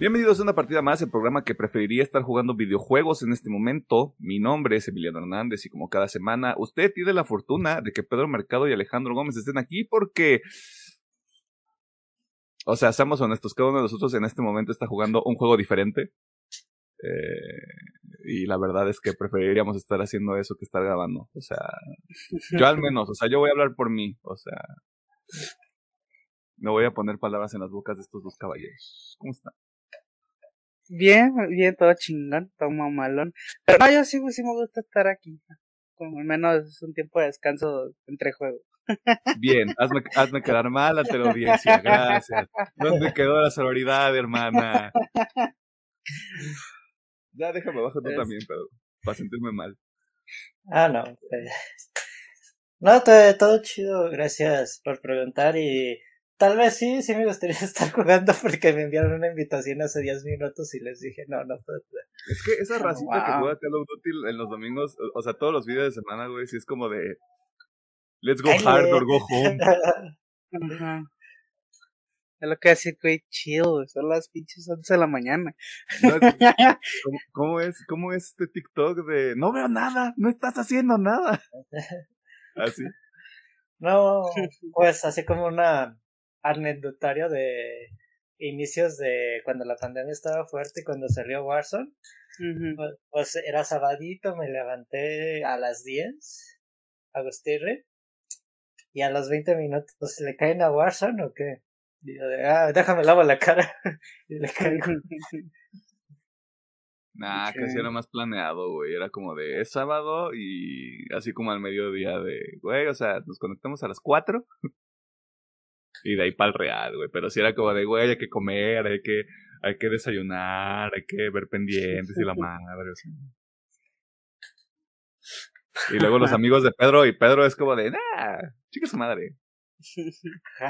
Bienvenidos a una partida más, el programa que preferiría estar jugando videojuegos en este momento. Mi nombre es Emiliano Hernández y como cada semana, usted tiene la fortuna de que Pedro Mercado y Alejandro Gómez estén aquí porque... O sea, seamos honestos, cada uno de nosotros en este momento está jugando un juego diferente. Eh, y la verdad es que preferiríamos estar haciendo eso que estar grabando. O sea, yo al menos, o sea, yo voy a hablar por mí. O sea, no voy a poner palabras en las bocas de estos dos caballeros. ¿Cómo están? Bien, bien, todo chingón, todo mamalón. Pero no, yo sí, sí me gusta estar aquí. Como al menos un tiempo de descanso entre juegos. Bien, hazme, hazme quedar mal ante la audiencia, gracias. ¿Dónde quedó la sororidad, hermana? Ya déjame abajo tú también, pero para sentirme mal. Ah, no. Pues. No, todo, todo chido, gracias por preguntar y Tal vez sí, sí me gustaría estar jugando porque me enviaron una invitación hace 10 minutos y les dije, no, no puedo. Es que esa racita que juega Call of Duty en los domingos, o sea, todos los videos de semana, güey, sí es como de Let's go hard or go home. Es lo que hace, güey, chill, son las pinches 11 de la mañana. ¿cómo, es, ¿Cómo es este TikTok de no veo nada, no estás haciendo nada? Así. No, pues así como una anecdotario de inicios de cuando la pandemia estaba fuerte y cuando salió Warzone. Pues, pues, era sabadito, me levanté a las 10, Agustirre, y a los 20 minutos, pues, ¿le caen a Warzone o qué? De, ah, déjame lavo la cara y le caigo. Nah, casi era más planeado, güey. Era como de, es sábado y así como al mediodía de, güey, o sea, nos conectamos a las 4 y de ahí para el real, güey. Pero si era como de, güey, hay que comer, hay que, hay que desayunar, hay que ver pendientes y la madre, o sea. Y luego los amigos de Pedro, y Pedro es como de, nah, chica su madre.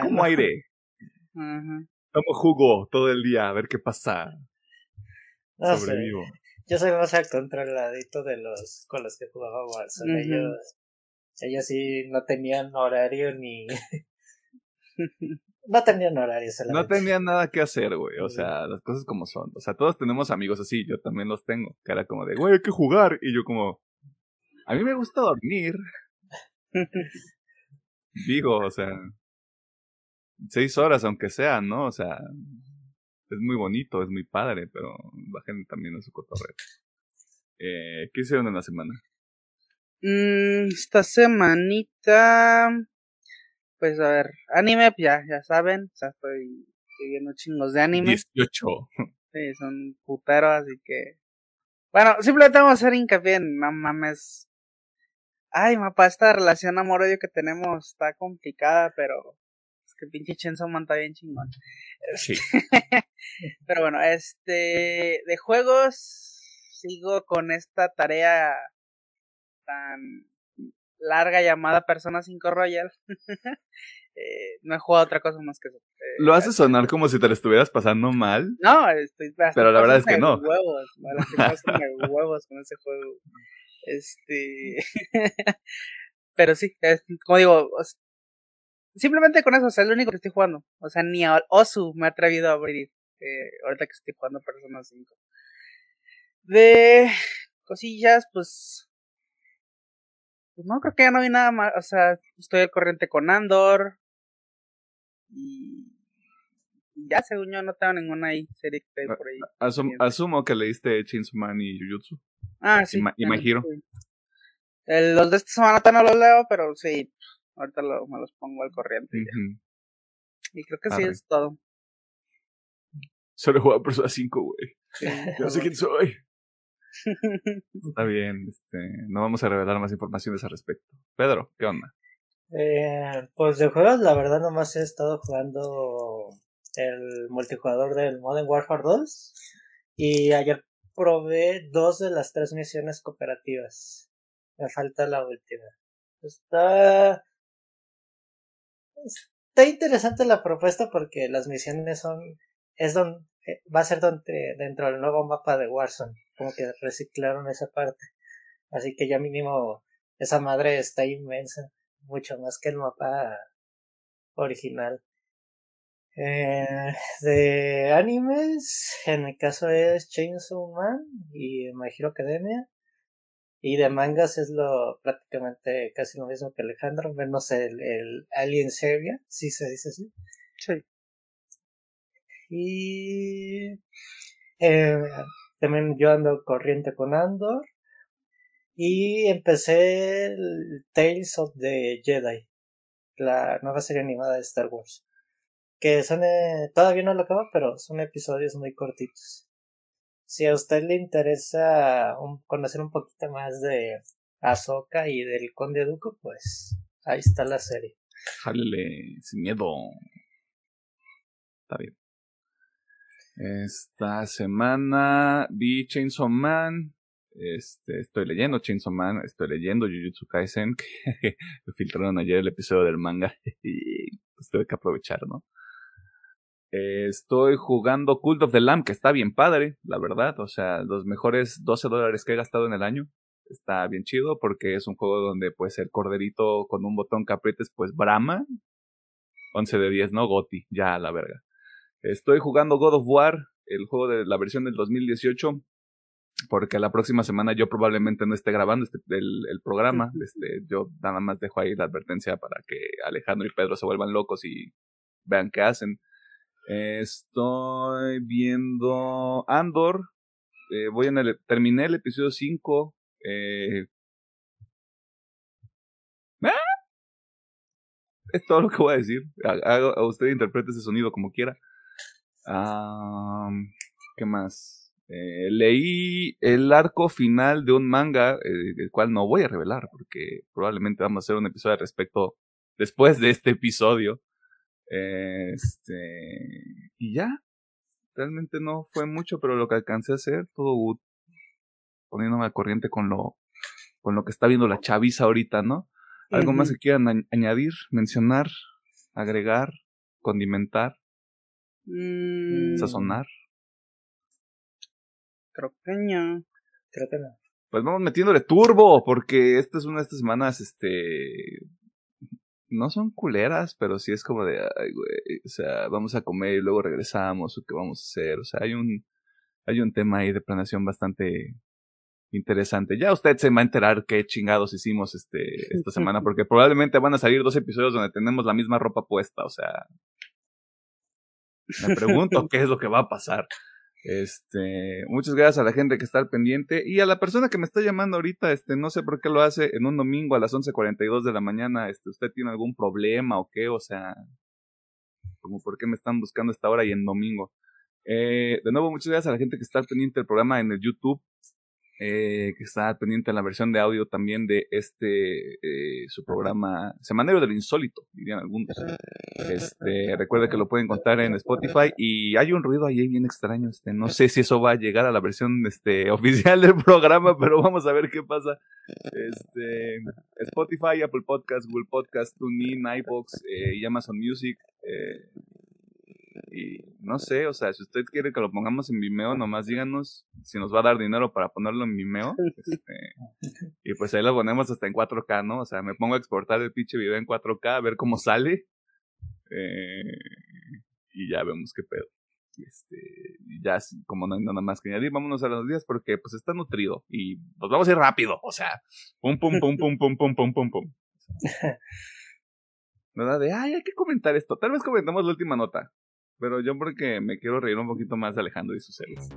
Como aire. Tomo jugo todo el día, a ver qué pasa. Sobrevivo. Yo soy más al controladito de los con los que jugaba Warzone. Ellos, ellos sí no tenían horario ni, no tenían horarios. No tenían nada que hacer, güey. O sea, las cosas como son. O sea, todos tenemos amigos así. Yo también los tengo. Que era como de, güey, hay que jugar. Y yo como, a mí me gusta dormir. Digo, o sea, seis horas aunque sea, ¿no? O sea, es muy bonito, es muy padre, pero bajen también a su cotorreo. Eh, ¿Qué hicieron en la semana? Mm, esta semanita pues a ver, anime, ya, ya saben, o sea, estoy, viendo chingos de anime. 18. Sí, son puteros, así que. Bueno, simplemente vamos a hacer hincapié en, no mames. Ay, mapa, esta relación amor-odio que tenemos está complicada, pero es que pinche Chenzo Man está bien chingón. Sí. pero bueno, este, de juegos, sigo con esta tarea tan larga llamada Persona 5 Royal. eh, no he jugado otra cosa más que eso. Eh, lo hace sonar como si te lo estuvieras pasando mal. No, estoy Pero la verdad es que no. Huevos, huevos con ese juego. Este. Pero sí, como digo, simplemente con eso, o sea, es lo único que estoy jugando. O sea, ni a Osu me ha atrevido a abrir. Eh, ahorita que estoy jugando Persona 5. De cosillas, pues pues no, creo que ya no hay nada más. O sea, estoy al corriente con Andor. Y. Ya, según yo, no tengo ninguna ahí serie que por ahí. asumo que leíste Chainsaw Man y Jujutsu. Ah, sí. Y, My Hero. los de esta semana no los leo, pero sí. Ahorita me los pongo al corriente. Y creo que sí es todo. Solo he jugado Persona 5, güey. no sé quién soy. Está bien, este, no vamos a revelar más informaciones al respecto. Pedro, ¿qué onda? Eh, pues de juegos, la verdad, nomás he estado jugando el multijugador del Modern Warfare 2 y ayer probé dos de las tres misiones cooperativas. Me falta la última. Está. Está interesante la propuesta porque las misiones son. Es eh, va a ser dentro del nuevo mapa de Warzone como que reciclaron esa parte. Así que ya mínimo esa madre está inmensa, mucho más que el mapa original. Eh, de animes, en mi caso es Chainsaw Man y My Hero Academia. Y de mangas es lo prácticamente casi lo mismo que Alejandro, menos el, el Alien Seria, si se dice así. Sí. Y eh, también yo ando corriente con Andor. Y empecé Tales of the Jedi, la nueva serie animada de Star Wars. Que son, todavía no lo acabo, pero son episodios muy cortitos. Si a usted le interesa conocer un poquito más de Ahsoka y del Conde Duco, pues ahí está la serie. Jálele, sin miedo. Está bien. Esta semana vi Chainsaw Man. Este, estoy leyendo Chainsaw Man, estoy leyendo Jujutsu Kaisen, que filtraron ayer el episodio del manga y pues tuve que aprovechar, ¿no? estoy jugando Cult of the Lamb, que está bien padre, la verdad, o sea, los mejores 12 dólares que he gastado en el año. Está bien chido porque es un juego donde pues el corderito con un botón que pues brama. 11 de 10, ¿no? Goti, ya la verga. Estoy jugando God of War, el juego de la versión del 2018, porque la próxima semana yo probablemente no esté grabando este, el, programa. Este, yo nada más dejo ahí la advertencia para que Alejandro y Pedro se vuelvan locos y vean qué hacen. estoy viendo Andor. Eh, voy en el, terminé el episodio 5. Eh, ¡Ah! Es todo lo que voy a decir. a usted interprete ese sonido como quiera. ¿Qué más? Eh, leí el arco final de un manga, eh, el cual no voy a revelar porque probablemente vamos a hacer un episodio al respecto después de este episodio. Este. Y ya. Realmente no fue mucho, pero lo que alcancé a hacer, todo poniéndome al corriente con lo, con lo que está viendo la chaviza ahorita, ¿no? ¿Algo más que quieran añadir, mencionar, agregar, condimentar? Mm, sazonar. Creo que no. Creo que no. Pues vamos metiéndole turbo, porque esta es una de estas semanas, este. No son culeras, pero sí es como de, ay, güey, o sea, vamos a comer y luego regresamos, o qué vamos a hacer. O sea, hay un, hay un tema ahí de planeación bastante interesante. Ya usted se va a enterar qué chingados hicimos este, esta semana, porque probablemente van a salir dos episodios donde tenemos la misma ropa puesta, o sea, me pregunto qué es lo que va a pasar. Este, muchas gracias a la gente que está al pendiente y a la persona que me está llamando ahorita, este, no sé por qué lo hace en un domingo a las 11:42 de la mañana, este, usted tiene algún problema o qué, o sea, como por qué me están buscando esta hora y en domingo. Eh, de nuevo, muchas gracias a la gente que está al pendiente del programa en el YouTube eh, que está pendiente en la versión de audio también de este, eh, su programa Semanero del Insólito, dirían algunos. Este, recuerde que lo pueden encontrar en Spotify y hay un ruido ahí bien extraño, este, no sé si eso va a llegar a la versión este, oficial del programa, pero vamos a ver qué pasa. Este, Spotify, Apple Podcast, Google Podcast, TuneIn, iBox eh, y Amazon Music. Eh, y no sé, o sea, si usted quiere que lo pongamos en Vimeo, nomás díganos si nos va a dar dinero para ponerlo en Vimeo. Este, y pues ahí lo ponemos hasta en 4K, ¿no? O sea, me pongo a exportar el pinche video en 4K a ver cómo sale. Eh, y ya vemos qué pedo. Este, ya como no hay nada más que añadir, vámonos a los días porque pues está nutrido y pues vamos a ir rápido, o sea, pum pum pum pum pum pum pum pum pum. ¿Verdad? De, ay, hay que comentar esto. Tal vez comentamos la última nota. Pero yo porque me quiero reír un poquito más de Alejandro y sus series.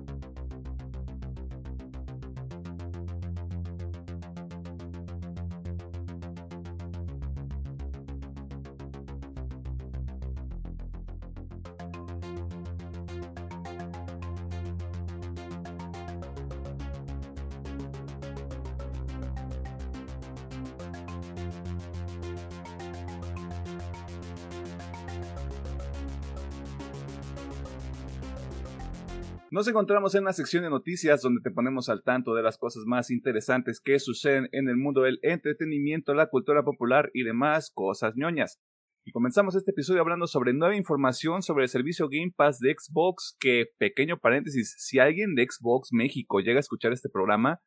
Nos encontramos en la sección de noticias donde te ponemos al tanto de las cosas más interesantes que suceden en el mundo del entretenimiento, la cultura popular y demás cosas ñoñas. Y comenzamos este episodio hablando sobre nueva información sobre el servicio Game Pass de Xbox, que, pequeño paréntesis, si alguien de Xbox México llega a escuchar este programa,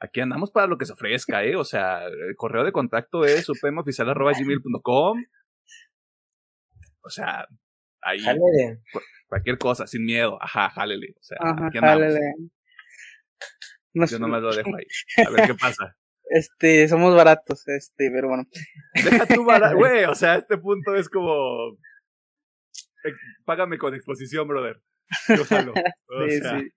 aquí andamos para lo que se ofrezca, ¿eh? O sea, el correo de contacto es supremoficial.gmail.com. O sea, ahí. Jálele. Cualquier cosa, sin miedo. Ajá, jálele. O sea, Ajá, aquí jálele. No Yo sé, nomás lo dejo ahí. A ver qué pasa. Este, somos baratos, este, pero bueno. Deja tu vara, güey. O sea, este punto es como. ex- Págame con exposición, brother. Yo jalo. O Sí, sea, sí.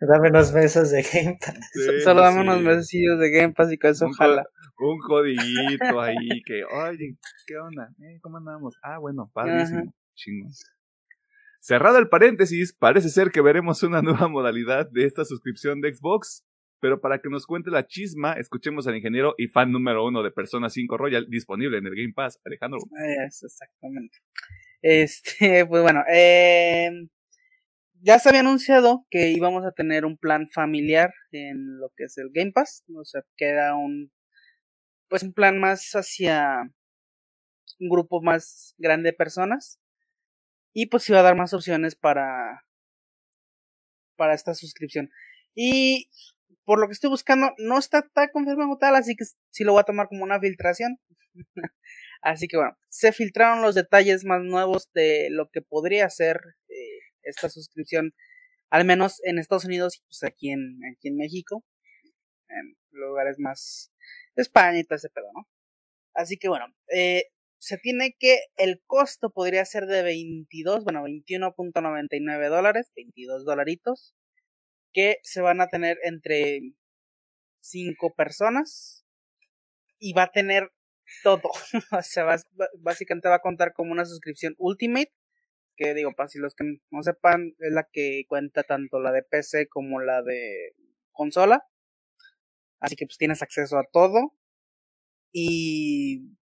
Dame unos meses de Game Pass. sí, Solo sí, dame unos sí. mesecillos de Game Pass y con eso Un jala. Un codiguito ahí que, oye, ¿qué onda? Eh, ¿Cómo andamos? Ah, bueno, padrísimo. Chingón. Cerrado el paréntesis, parece ser que veremos una nueva modalidad de esta suscripción de Xbox. Pero para que nos cuente la chisma, escuchemos al ingeniero y fan número uno de Persona 5 Royal, disponible en el Game Pass, Alejandro. Eso, exactamente. Este, pues bueno, eh, ya se había anunciado que íbamos a tener un plan familiar en lo que es el Game Pass, o sea, que era un, pues un plan más hacia un grupo más grande de personas y pues iba a dar más opciones para para esta suscripción. Y por lo que estoy buscando, no está tan confirmado tal, así que sí lo voy a tomar como una filtración. Así que bueno, se filtraron los detalles más nuevos de lo que podría ser eh, esta suscripción, al menos en Estados Unidos y pues aquí en, aquí en México, en lugares más España y todo ese pedo, ¿no? Así que bueno, eh, se tiene que el costo podría ser de 22, bueno, 21.99 dólares, 22 dolaritos, que se van a tener entre 5 personas y va a tener todo. o sea, va- básicamente va a contar como una suscripción Ultimate. Que digo, para si los que no sepan, es la que cuenta tanto la de PC como la de consola. Así que pues tienes acceso a todo. Y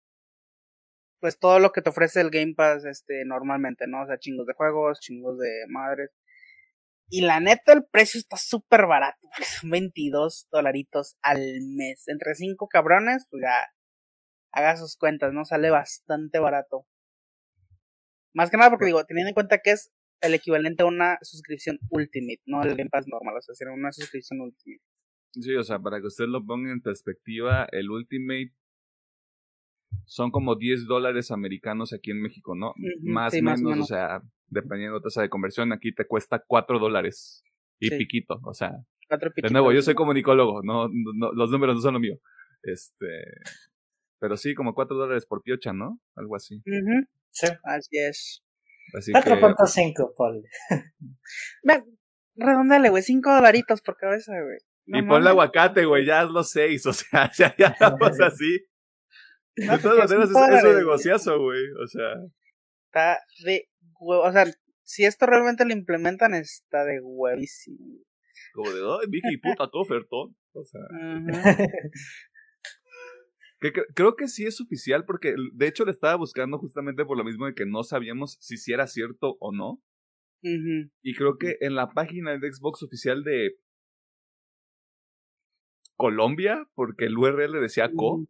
pues todo lo que te ofrece el Game Pass este normalmente, ¿no? O sea, chingos de juegos, chingos de madres. Y la neta, el precio está súper barato. Son 22 dolaritos al mes. Entre 5 cabrones, pues ya haga sus cuentas, ¿no? Sale bastante barato. Más que nada porque digo, teniendo en cuenta que es el equivalente a una suscripción Ultimate, no el Game Pass normal, o sea, sería una suscripción Ultimate. Sí, o sea, para que usted lo ponga en perspectiva, el Ultimate son como 10 dólares americanos aquí en México, ¿no? Más o sí, menos, o sea, dependiendo de tasa de conversión, aquí te cuesta 4 dólares y Sí. piquito, o sea, Cuatro de nuevo, yo soy comunicólogo, no, no- los números no son lo mío. Este, pero sí, como 4 dólares por piocha, ¿no? Algo así. Ujú, Sí. Así es. Así que, 4.5, ponle. Ve, redondale, güey, 5 dolaritos por cabeza, güey. No y ponle aguacate, güey, ya hazlo 6, o sea, ya, ya estamos así. De todas maneras, es, es un negociazo, güey, o sea. Está de huevo. O sea, si esto realmente lo implementan, está de huevísimo. Como de, ay, Vicky, puta, tu ofertón. O sea, Ujú. que, que- creo que sí es oficial porque de hecho le estaba buscando justamente por lo mismo de que no sabíamos si sí era cierto o no. Y creo que en la página de Xbox oficial de Colombia, porque el URL decía co,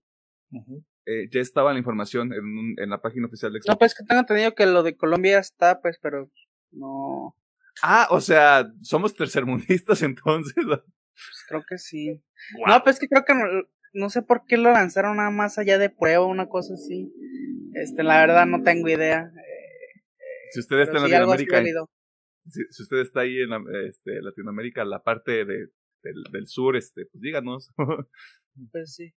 Ujú. Eh, ya estaba la información en, un- en la página oficial de Xbox. No, pues que tengo entendido que lo de Colombia está, pues, pero no. Ah, o sea, somos tercermundistas entonces. Pues creo que sí. No, pues que creo que no, no sé por qué lo lanzaron nada más allá de prueba, una cosa así. Este, la verdad no tengo idea. si usted está en sí, Latinoamérica, si, si usted está ahí en la- este, Latinoamérica, la parte de, del, del sur, este, pues díganos. Pues sí.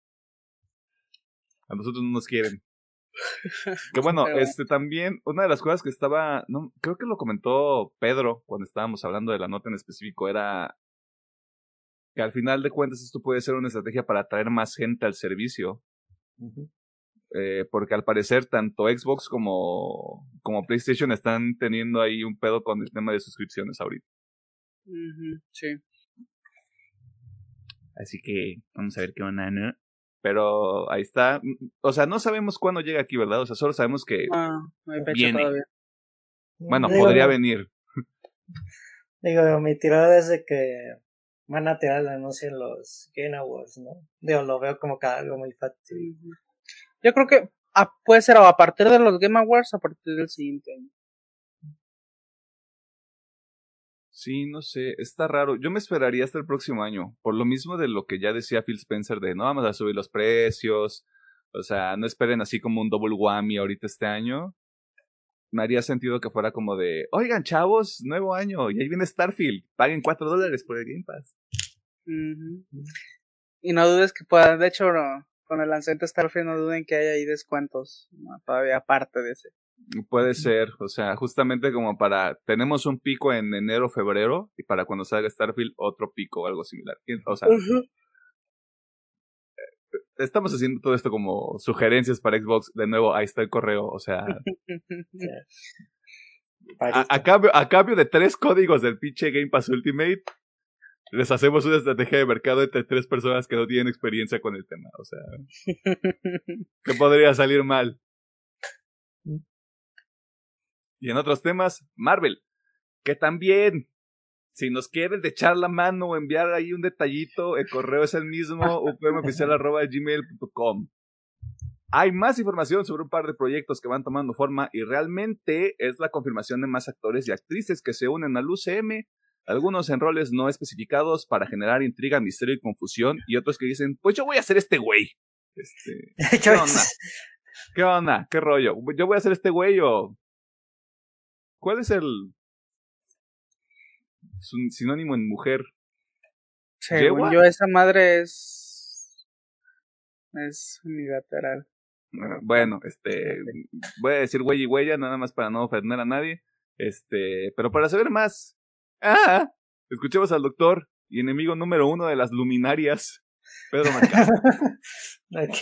A nosotros no nos quieren. Que bueno, Pero este también, una de las cosas que estaba, no, creo que lo comentó Pedro cuando estábamos hablando de la nota en específico, era que al final de cuentas esto puede ser una estrategia para atraer más gente al servicio. Eh, porque al parecer tanto Xbox como, como PlayStation están teniendo ahí un pedo con el tema de suscripciones ahorita. Sí. Así que vamos a ver qué onda, ¿no? Pero ahí está. O sea, no sabemos cuándo llega aquí, ¿verdad? O sea, solo sabemos que, Ah, no hay fecha Viene. todavía. bueno, Digo, podría venir. Digo, mi tirada es de que van a tirar el anuncio en los Game Awards, ¿no? Digo, lo veo como que algo muy fácil. Yo creo que a- puede ser o a partir de los Game Awards o a partir del siguiente año. Sí, no sé, está raro. Yo me esperaría hasta el próximo año, por lo mismo de lo que ya decía Phil Spencer de no vamos a subir los precios, o sea, no esperen así como un double whammy ahorita este año. me haría sentido que fuera como de, oigan, chavos, nuevo año, y ahí viene Starfield, paguen 4 dólares por el Game Pass. Y no dudes que pueda, de hecho, con el lanzamiento de Starfield no duden que haya ahí descuentos, todavía aparte de ese. Puede ser, o sea, justamente como para, tenemos un pico en enero, febrero, y para cuando salga Starfield otro pico o algo similar. O sea, estamos haciendo todo esto como sugerencias para Xbox. De nuevo, ahí está el correo. O sea. a, cambio, a cambio de tres códigos del pinche Game Pass Ultimate, les hacemos una estrategia de mercado entre tres personas que no tienen experiencia con el tema. O sea. ¿Qué podría salir mal? Y en otros temas, Marvel. Que también si nos quieren echar la mano o enviar ahí un detallito, el correo es el mismo, upmoficial.gmail.com. Hay más información sobre un par de proyectos que van tomando forma y realmente es la confirmación de más actores y actrices que se unen al UCM, algunos en roles no especificados para generar intriga, misterio y confusión, y otros que dicen, pues yo voy a ser este güey. Este, ¿Qué onda? ¿Qué onda? ¿Qué rollo? Yo voy a ser este güey o... ¿Cuál es el es un sinónimo en mujer. Según yo, esa madre es. Es unilateral. Ah, bueno, este. Voy a decir güey y huella, nada más para no ofender a nadie. Este. Pero para saber más. ¡Ah! Escuchemos al doctor y enemigo número uno de las luminarias, Pedro Mancado. ok.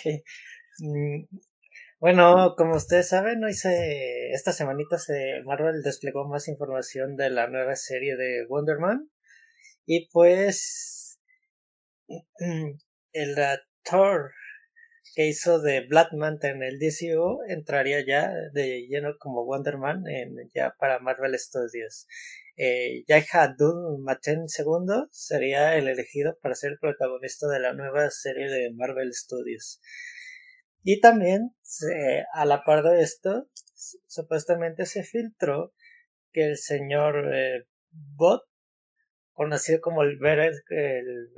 Bueno, como ustedes saben, hoy se, esta semanita se, Marvel desplegó más información de la nueva serie de Wonder Man. Y pues el actor que hizo de Black Manta en el DCU entraría ya de lleno como Wonder Man en, ya para Marvel Studios. Eh, Yahya Abdul Maten II sería el elegido para ser protagonista de la nueva serie de Marvel Studios. Y también, a la par de esto, supuestamente se filtró que el señor eh, Bot, conocido como el Beret, el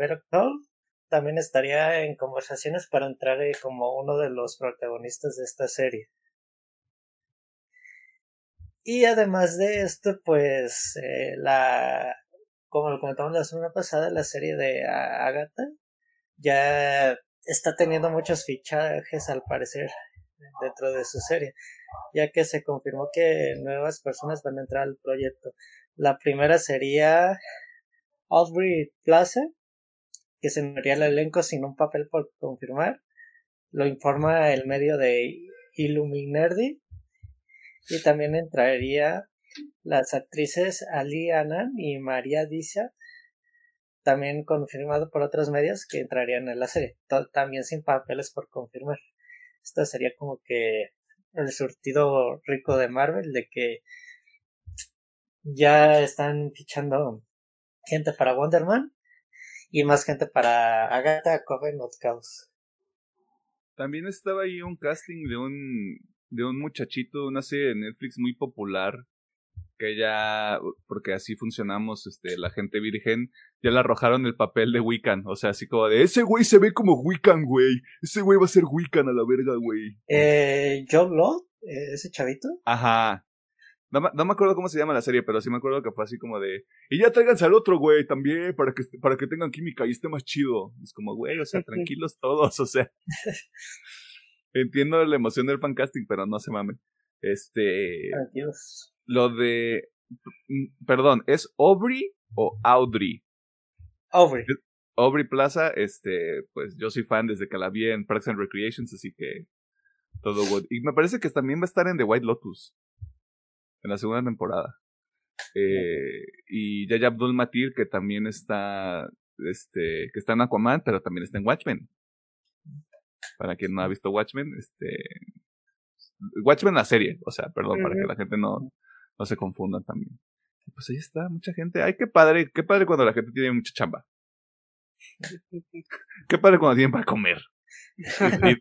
también estaría en conversaciones para entrar eh, como uno de los protagonistas de esta serie. Y además de esto, pues eh, la, como lo comentamos la semana pasada, la serie de Agatha ya está teniendo muchos fichajes al parecer dentro de su serie, ya que se confirmó que nuevas personas van a entrar al proyecto. La primera sería Aubrey Plaza, que se uniría al elenco sin un papel por confirmar. Lo informa el medio de Illuminerdi. Y también entraría las actrices Ali Annan y María Disa también confirmado por otros medios que entrarían en la serie, también sin papeles por confirmar. Esto sería como que el surtido rico de Marvel de que ya están fichando gente para Wonder Man y más gente para Agatha Coven of Chaos. También estaba ahí un casting de un de un muchachito de una serie de Netflix muy popular que ya, porque así funcionamos, este, la gente virgen, ya le arrojaron el papel de Wiccan. O sea, así como de, ese güey se ve como Wiccan, güey. Ese güey va a ser Wiccan a la verga, güey. Eh, John Law, eh, ese chavito. Ajá. No, me acuerdo cómo se llama la serie, pero sí me acuerdo que fue así como de, y ya tráiganse al otro, güey, también, para que, para que tengan química y esté más chido. Es como, güey, o sea, tranquilos todos, o sea. Entiendo la emoción del fancasting, pero no se mamen. Este. Adiós. Lo de. Mm, perdón, ¿es Aubrey o Audrey? Aubrey. Aubrey Plaza, este, pues yo soy fan desde que la vi en Parks and Recreations, así que todo good. Y me parece que también va a estar en The White Lotus en la segunda temporada. Eh, y Yaya Abdul Matir, que también está, este, que está en Aquaman, pero también está en Watchmen. Para quien no ha visto Watchmen, este, Watchmen la serie, o sea, perdón, para que la gente no, no se confundan también. Pues ahí está, mucha gente. Ay, qué padre, qué padre cuando la gente tiene mucha chamba. qué padre cuando tienen para comer.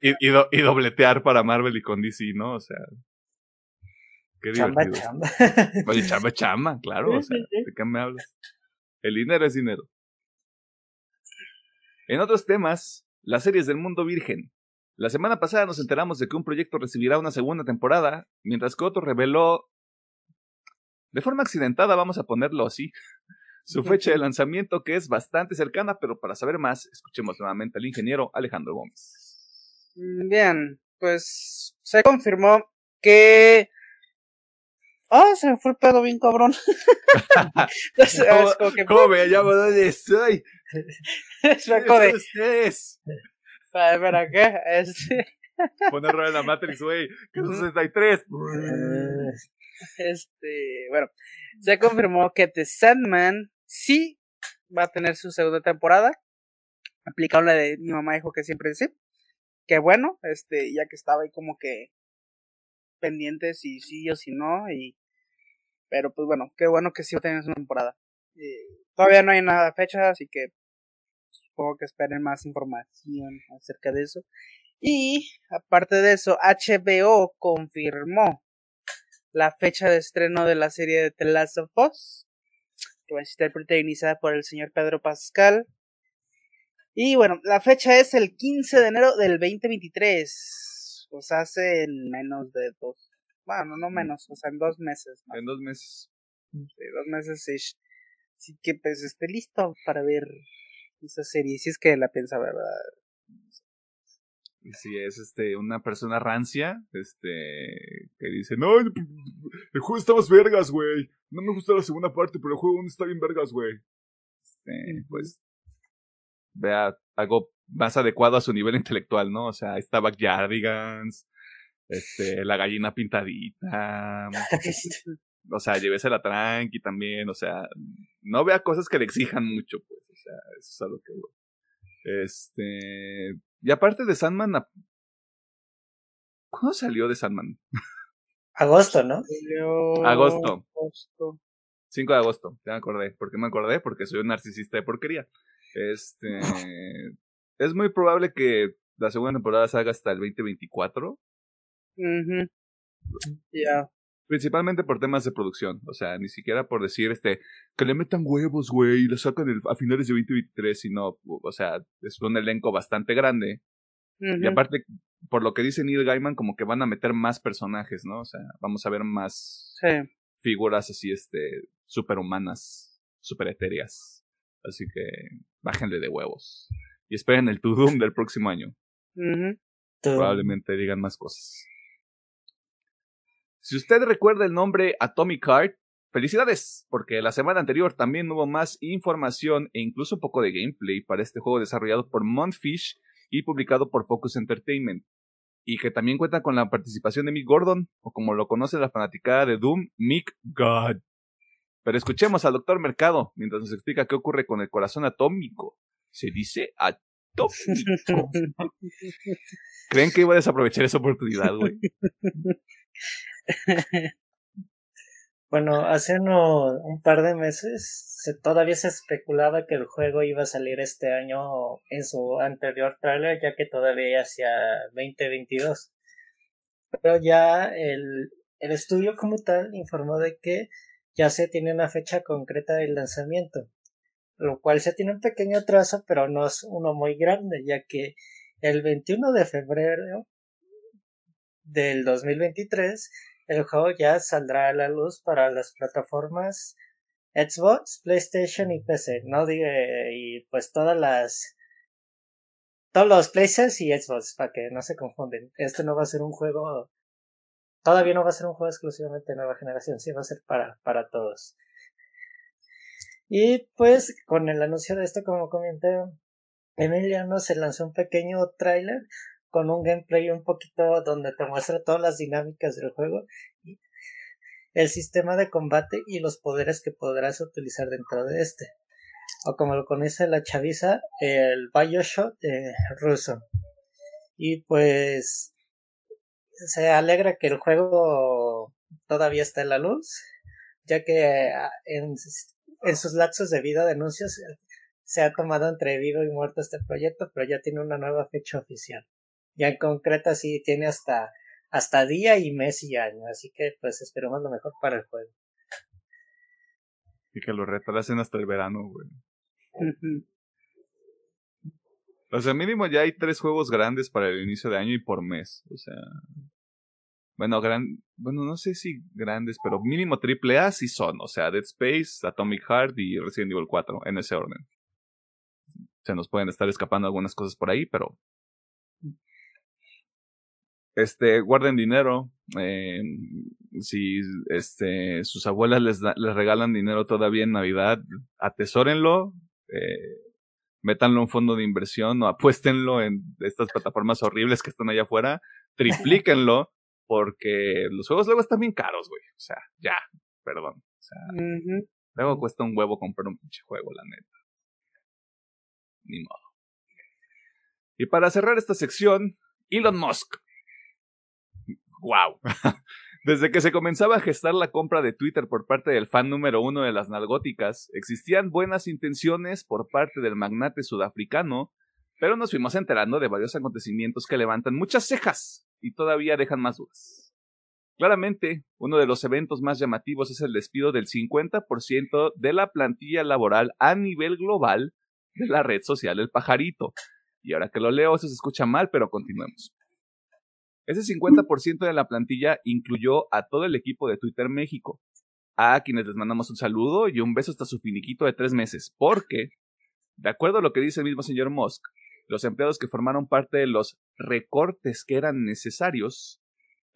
y, y, dobletear para Marvel y con DC, ¿no? O sea. Qué chamba, chamba. Oye, chamba, chamba, claro. O sea, ¿de qué me hablas? El dinero es dinero. En otros temas, las series del mundo virgen. La semana pasada nos enteramos de que un proyecto recibirá una segunda temporada, mientras que otro reveló de forma accidentada, vamos a ponerlo así, su fecha de lanzamiento que es bastante cercana, pero para saber más, escuchemos nuevamente al ingeniero Alejandro Gómez. Mm, bien, pues se confirmó que... Ah, se me fue el pedo bien cabrón. ¿Cómo, me llamo? ¿Dónde estoy? es de... ustedes? ¿Para qué? Este... Pone error en la Matrix, güey. Que es 63. Este, bueno, se confirmó que The Sandman sí va a tener su segunda temporada. Aplicable de mi mamá dijo que siempre sí. Que bueno, este, ya que estaba ahí como que pendiente si sí o si no. Y, pero pues bueno, qué bueno que sí va a tener su temporada. todavía no hay nada de fecha, así que supongo que esperen más información acerca de eso. Y aparte de eso, HBO confirmó la fecha de estreno de la serie de The Last of Us, que va a estar protagonizada por el señor Pedro Pascal. Y bueno, la fecha es el 15 de enero del 2023. O sea, hace en menos de dos. Bueno, no menos, o sea, en dos meses. En dos meses. Sí, dos meses sí. Así que pues esté listo para ver esa serie. Si es que la piensa, ¿verdad? Si es este una persona rancia, este que dice, "No, el juego está más vergas, güey. No me gusta la segunda parte, pero el juego está bien vergas, güey." Este, pues vea algo más adecuado a su nivel intelectual, ¿no? O sea, está Backyardigans, este, la gallina pintadita. o sea, llévesela tranqui también, o sea, no vea cosas que le exijan mucho, pues, o sea, eso es algo que, Este, y aparte de Sandman, ¿cuándo salió de Sandman? Agosto, ¿no? Agosto. agosto. 5 de agosto, ya me acordé. ¿Por qué me acordé? Porque soy un narcisista de porquería. Este. es muy probable que la segunda temporada salga hasta el 2024. Ya. Principalmente por temas de producción. O sea, ni siquiera por decir este que le metan huevos, güey, y lo sacan a finales de 2023, sino, o sea, es un elenco bastante grande. Y aparte, por lo que dice Neil Gaiman, como que van a meter más personajes, ¿no? O sea, vamos a ver más figuras así, este, superhumanas, super etéreas. Así que bájenle de huevos. Y esperen el To Doom del próximo año. Probablemente digan más cosas. Si usted recuerda el nombre Atomic Heart, felicidades, porque la semana anterior también hubo más información e incluso un poco de gameplay para este juego desarrollado por Montfish y publicado por Focus Entertainment. Y que también cuenta con la participación de Mick Gordon, o como lo conoce la fanaticada de Doom, Mick God. Pero escuchemos al doctor Mercado mientras nos explica qué ocurre con el corazón atómico. Se dice atómico. ¿Creen que iba a desaprovechar esa oportunidad, güey? bueno, hace un par de meses se, todavía se especulaba que el juego iba a salir este año en su anterior trailer, ya que todavía hacia 2022. Pero ya el, el estudio como tal informó de que ya se tiene una fecha concreta del lanzamiento, lo cual se tiene un pequeño atraso, pero no es uno muy grande, ya que el 21 de febrero del 2023 el juego ya saldrá a la luz para las plataformas Xbox, PlayStation y PC, ¿no? Y pues todas las todos los PlayStation y Xbox, para que no se confunden. Este no va a ser un juego todavía no va a ser un juego exclusivamente de nueva generación, sí va a ser para, para todos. Y pues con el anuncio de esto, como comenté, Emiliano se lanzó un pequeño tráiler con un gameplay un poquito donde te muestra todas las dinámicas del juego, el sistema de combate y los poderes que podrás utilizar dentro de este. O como lo conoce la chaviza, el Bioshock eh, ruso. Y pues se alegra que el juego todavía está en la luz, ya que ah, en, en sus lapsos de vida de anuncios se ha tomado entre vivo y muerto este proyecto, pero ya tiene una nueva fecha oficial ya en concreto sí tiene hasta, hasta día y mes y año, así que pues esperemos lo mejor para el juego. Y que lo retrasen hasta el verano, güey. O sea, mínimo ya hay tres juegos grandes para el inicio de año y por mes. O sea, Bueno, gran, bueno, no sé si grandes, pero mínimo triple A sí son. O sea, Dead Space, Atomic Heart y Resident Evil 4, en ese orden. Se nos pueden estar escapando algunas cosas por ahí, pero. Este, guarden dinero. Eh, si este, sus abuelas les, les regalan dinero todavía en Navidad, atesórenlo. Eh, métanlo en un fondo de inversión o apuéstenlo en estas plataformas horribles que están allá afuera, triplíquenlo, porque los juegos luego están bien caros, güey. O sea, ya, perdón. O sea, luego cuesta un huevo comprar un pinche juego, la neta. Ni modo. Y para cerrar esta sección, Elon Musk. ¡Wow! Desde que se comenzaba a gestar la compra de Twitter por parte del fan número uno de las nalgóticas, existían buenas intenciones por parte del magnate sudafricano, pero nos fuimos enterando de varios acontecimientos que levantan muchas cejas y todavía dejan más dudas. Claramente, uno de los eventos más llamativos es el despido del 50% de la plantilla laboral a nivel global de la red social El Pajarito. Y ahora que lo leo, eso se escucha mal, pero continuemos. Ese 50% de la plantilla incluyó a todo el equipo de Twitter México, a quienes les mandamos un saludo y un beso hasta su finiquito de tres meses, porque, de acuerdo a lo que dice el mismo señor Musk, los empleados que formaron parte de los recortes que eran necesarios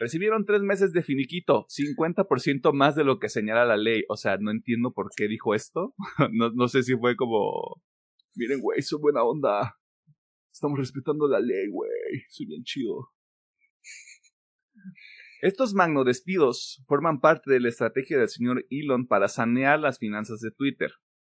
recibieron tres meses de finiquito, 50% más de lo que señala la ley. O sea, no entiendo por qué dijo esto. no, no sé si fue como, miren, güey, soy buena onda. Estamos respetando la ley, güey. Soy bien chido. Estos magno despidos forman parte de la estrategia del señor Elon para sanear las finanzas de Twitter,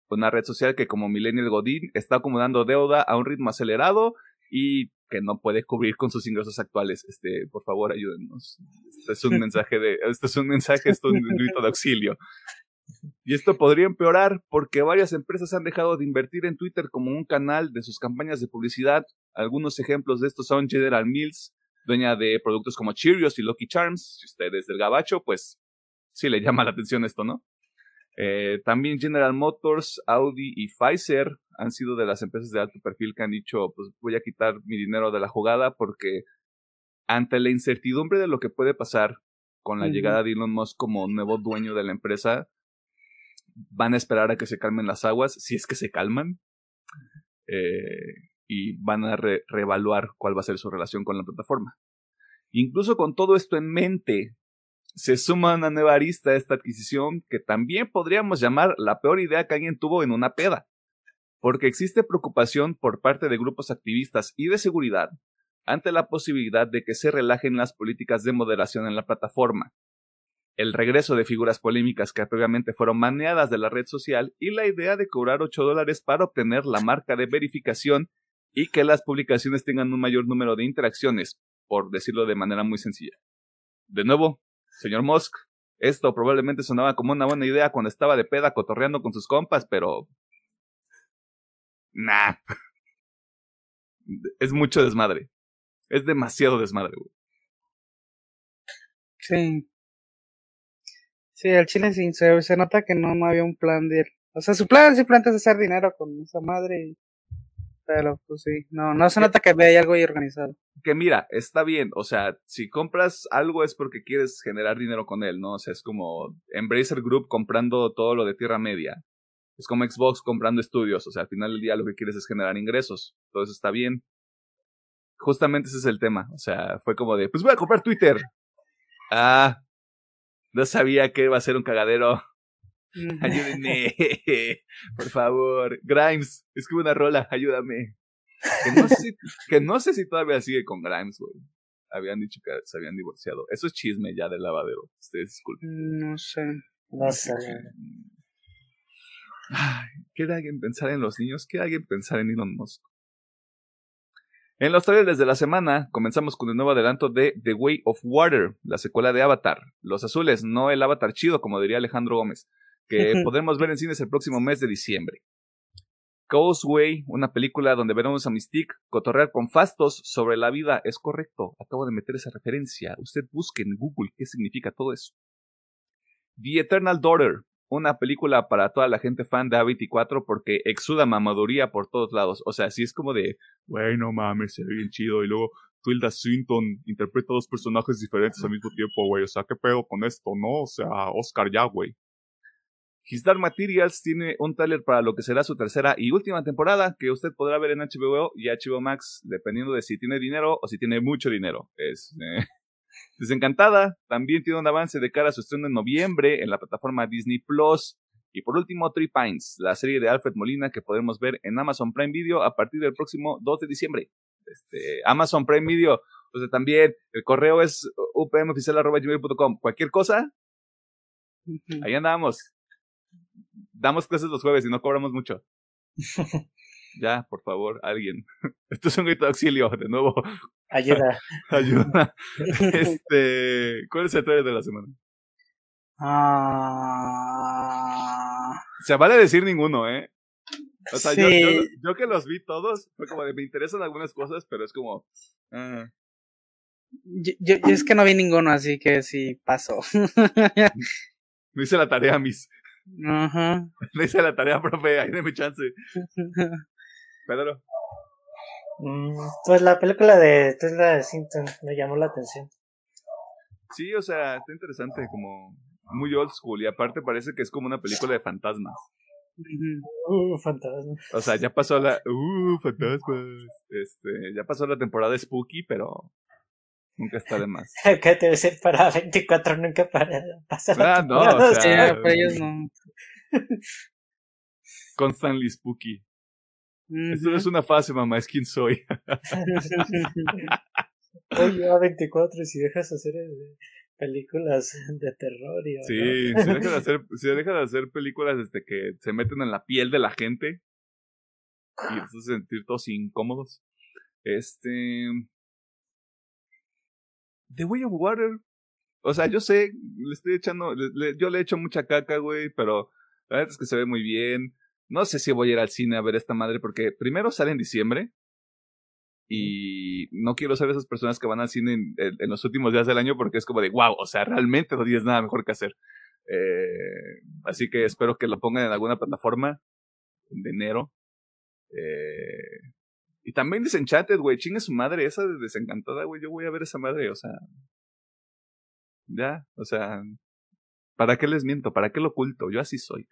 una red social que como Millennial Godin está acumulando deuda a un ritmo acelerado y que no puede cubrir con sus ingresos actuales. Este, por favor, ayúdenos. Este es un mensaje de, este es un mensaje, esto es un grito de auxilio. Y esto podría empeorar porque varias empresas han dejado de invertir en Twitter como un canal de sus campañas de publicidad. Algunos ejemplos de estos son General Mills, dueña de productos como Cheerios y Lucky Charms. Si usted es del gabacho, pues sí le llama la atención esto, ¿no? Eh, también General Motors, Audi y Pfizer han sido de las empresas de alto perfil que han dicho, pues voy a quitar mi dinero de la jugada porque ante la incertidumbre de lo que puede pasar con la llegada de Elon Musk como nuevo dueño de la empresa, van a esperar a que se calmen las aguas, si es que se calman. Eh, y van a reevaluar cuál va a ser su relación con la plataforma. Incluso con todo esto en mente, se suma una nueva arista a esta adquisición que también podríamos llamar la peor idea que alguien tuvo en una peda, porque existe preocupación por parte de grupos activistas y de seguridad ante la posibilidad de que se relajen las políticas de moderación en la plataforma, el regreso de figuras polémicas que previamente fueron maneadas de la red social y la idea de cobrar 8 dólares para obtener la marca de verificación y que las publicaciones tengan un mayor número de interacciones, por decirlo de manera muy sencilla. De nuevo, señor Musk, esto probablemente sonaba como una buena idea cuando estaba de peda cotorreando con sus compas, pero... Nah. Es mucho desmadre. Es demasiado desmadre, güey. Sí. Sí, el chile sin se, se nota que no, no había un plan de... O sea, su plan simplemente es hacer dinero con esa madre y pero pues sí, no, no se nota que hay algo ahí organizado. Que mira, está bien, o sea, si compras algo es porque quieres generar dinero con él, ¿no? O sea, es como Embracer Group comprando todo lo de Tierra Media. Es como Xbox comprando estudios, o sea, al final del día lo que quieres es generar ingresos. Todo eso está bien. Justamente ese es el tema, o sea, fue como de, pues voy a comprar Twitter. Ah, no sabía que iba a ser un cagadero. Ayúdenme, por favor. Grimes, escribe una rola, ayúdame. Que no, sé si, que no sé si todavía sigue con Grimes, güey. Habían dicho que se habían divorciado. Eso es chisme ya del lavadero. Ustedes disculpen. No sé. No sé. Ay, ¿Quiere alguien pensar en los niños? ¿Quiere alguien pensar en Elon Musk? En los trailers de la semana, comenzamos con el nuevo adelanto de The Way of Water, la secuela de Avatar. Los azules, no el Avatar chido, como diría Alejandro Gómez que podremos ver en cines el próximo mes de diciembre. Causeway, una película donde veremos a Mystique cotorrear con fastos sobre la vida. Es correcto, acabo de meter esa referencia. Usted busque en Google qué significa todo eso. The Eternal Daughter, una película para toda la gente fan de A24 porque exuda mamaduría por todos lados. O sea, si es como de, güey, no mames, se ve bien chido. Y luego, Tilda Swinton interpreta dos personajes diferentes al mismo tiempo, güey. O sea, ¿qué pedo con esto, no? O sea, Oscar ya, güey. His Dark Materials tiene un trailer para lo que será su tercera y última temporada que usted podrá ver en HBO y HBO Max, dependiendo de si tiene dinero o si tiene mucho dinero. Es eh, desencantada. También tiene un avance de cara a su estreno en noviembre en la plataforma Disney Plus. Y por último, Three Pines, la serie de Alfred Molina que podremos ver en Amazon Prime Video a partir del próximo 2 de diciembre. Este, Amazon Prime Video, o sea, también el correo es upmoficial.gmail.com. Cualquier cosa, ahí andamos. Damos clases los jueves y no cobramos mucho. ya, por favor, alguien. Esto es un grito de auxilio, de nuevo. Ayuda. Ayuda. Este, ¿cuál es el trailer de la semana? Ah. Se vale decir ninguno, ¿eh? O sea, yo, yo, que los vi todos, fue como de me interesan algunas cosas, pero es como. Uh. Yo, yo, es que no vi ninguno, así que sí pasó. me hice la tarea, mis. Ajá. Me hice la tarea, profe, ahí mi chance. Pedro. Mm, pues la película de Tesla de Sinton me llamó la atención. Sí, o sea, está interesante, como muy old school, y aparte parece que es como una película de fantasmas. Uh, fantasmas. O sea, ya pasó la. Uh, fantasmas. Este, ya pasó la temporada Spooky, pero nunca está de más. que debe ser para 24 nunca para pasar. Ah, no, o sea, para ellos no. Constantly Spooky. Esto no es una fase, mamá, es quien soy. Oye, a 24 y si dejas hacer películas de terror y Sí, se deja de hacer, se deja de hacer películas desde que se meten en la piel de la gente y se sentir todos incómodos. Este The Way of Water. O sea, yo sé, le estoy echando, yo le echo mucha caca, güey, pero la verdad es que se ve muy bien. No sé si voy a ir al cine a ver esta madre porque primero sale en diciembre y no quiero ser esas personas que van al cine en, los últimos días del año porque es como de wow, o sea, realmente no tienes nada mejor que hacer. Eh, así que espero que lo pongan en alguna plataforma de enero. Eh, y también Desenchanted, güey, chingue su madre, esa de desencantada, güey, yo voy a ver esa madre, o sea. Ya, o sea, ¿para qué les miento? ¿Para qué lo oculto? Yo así soy.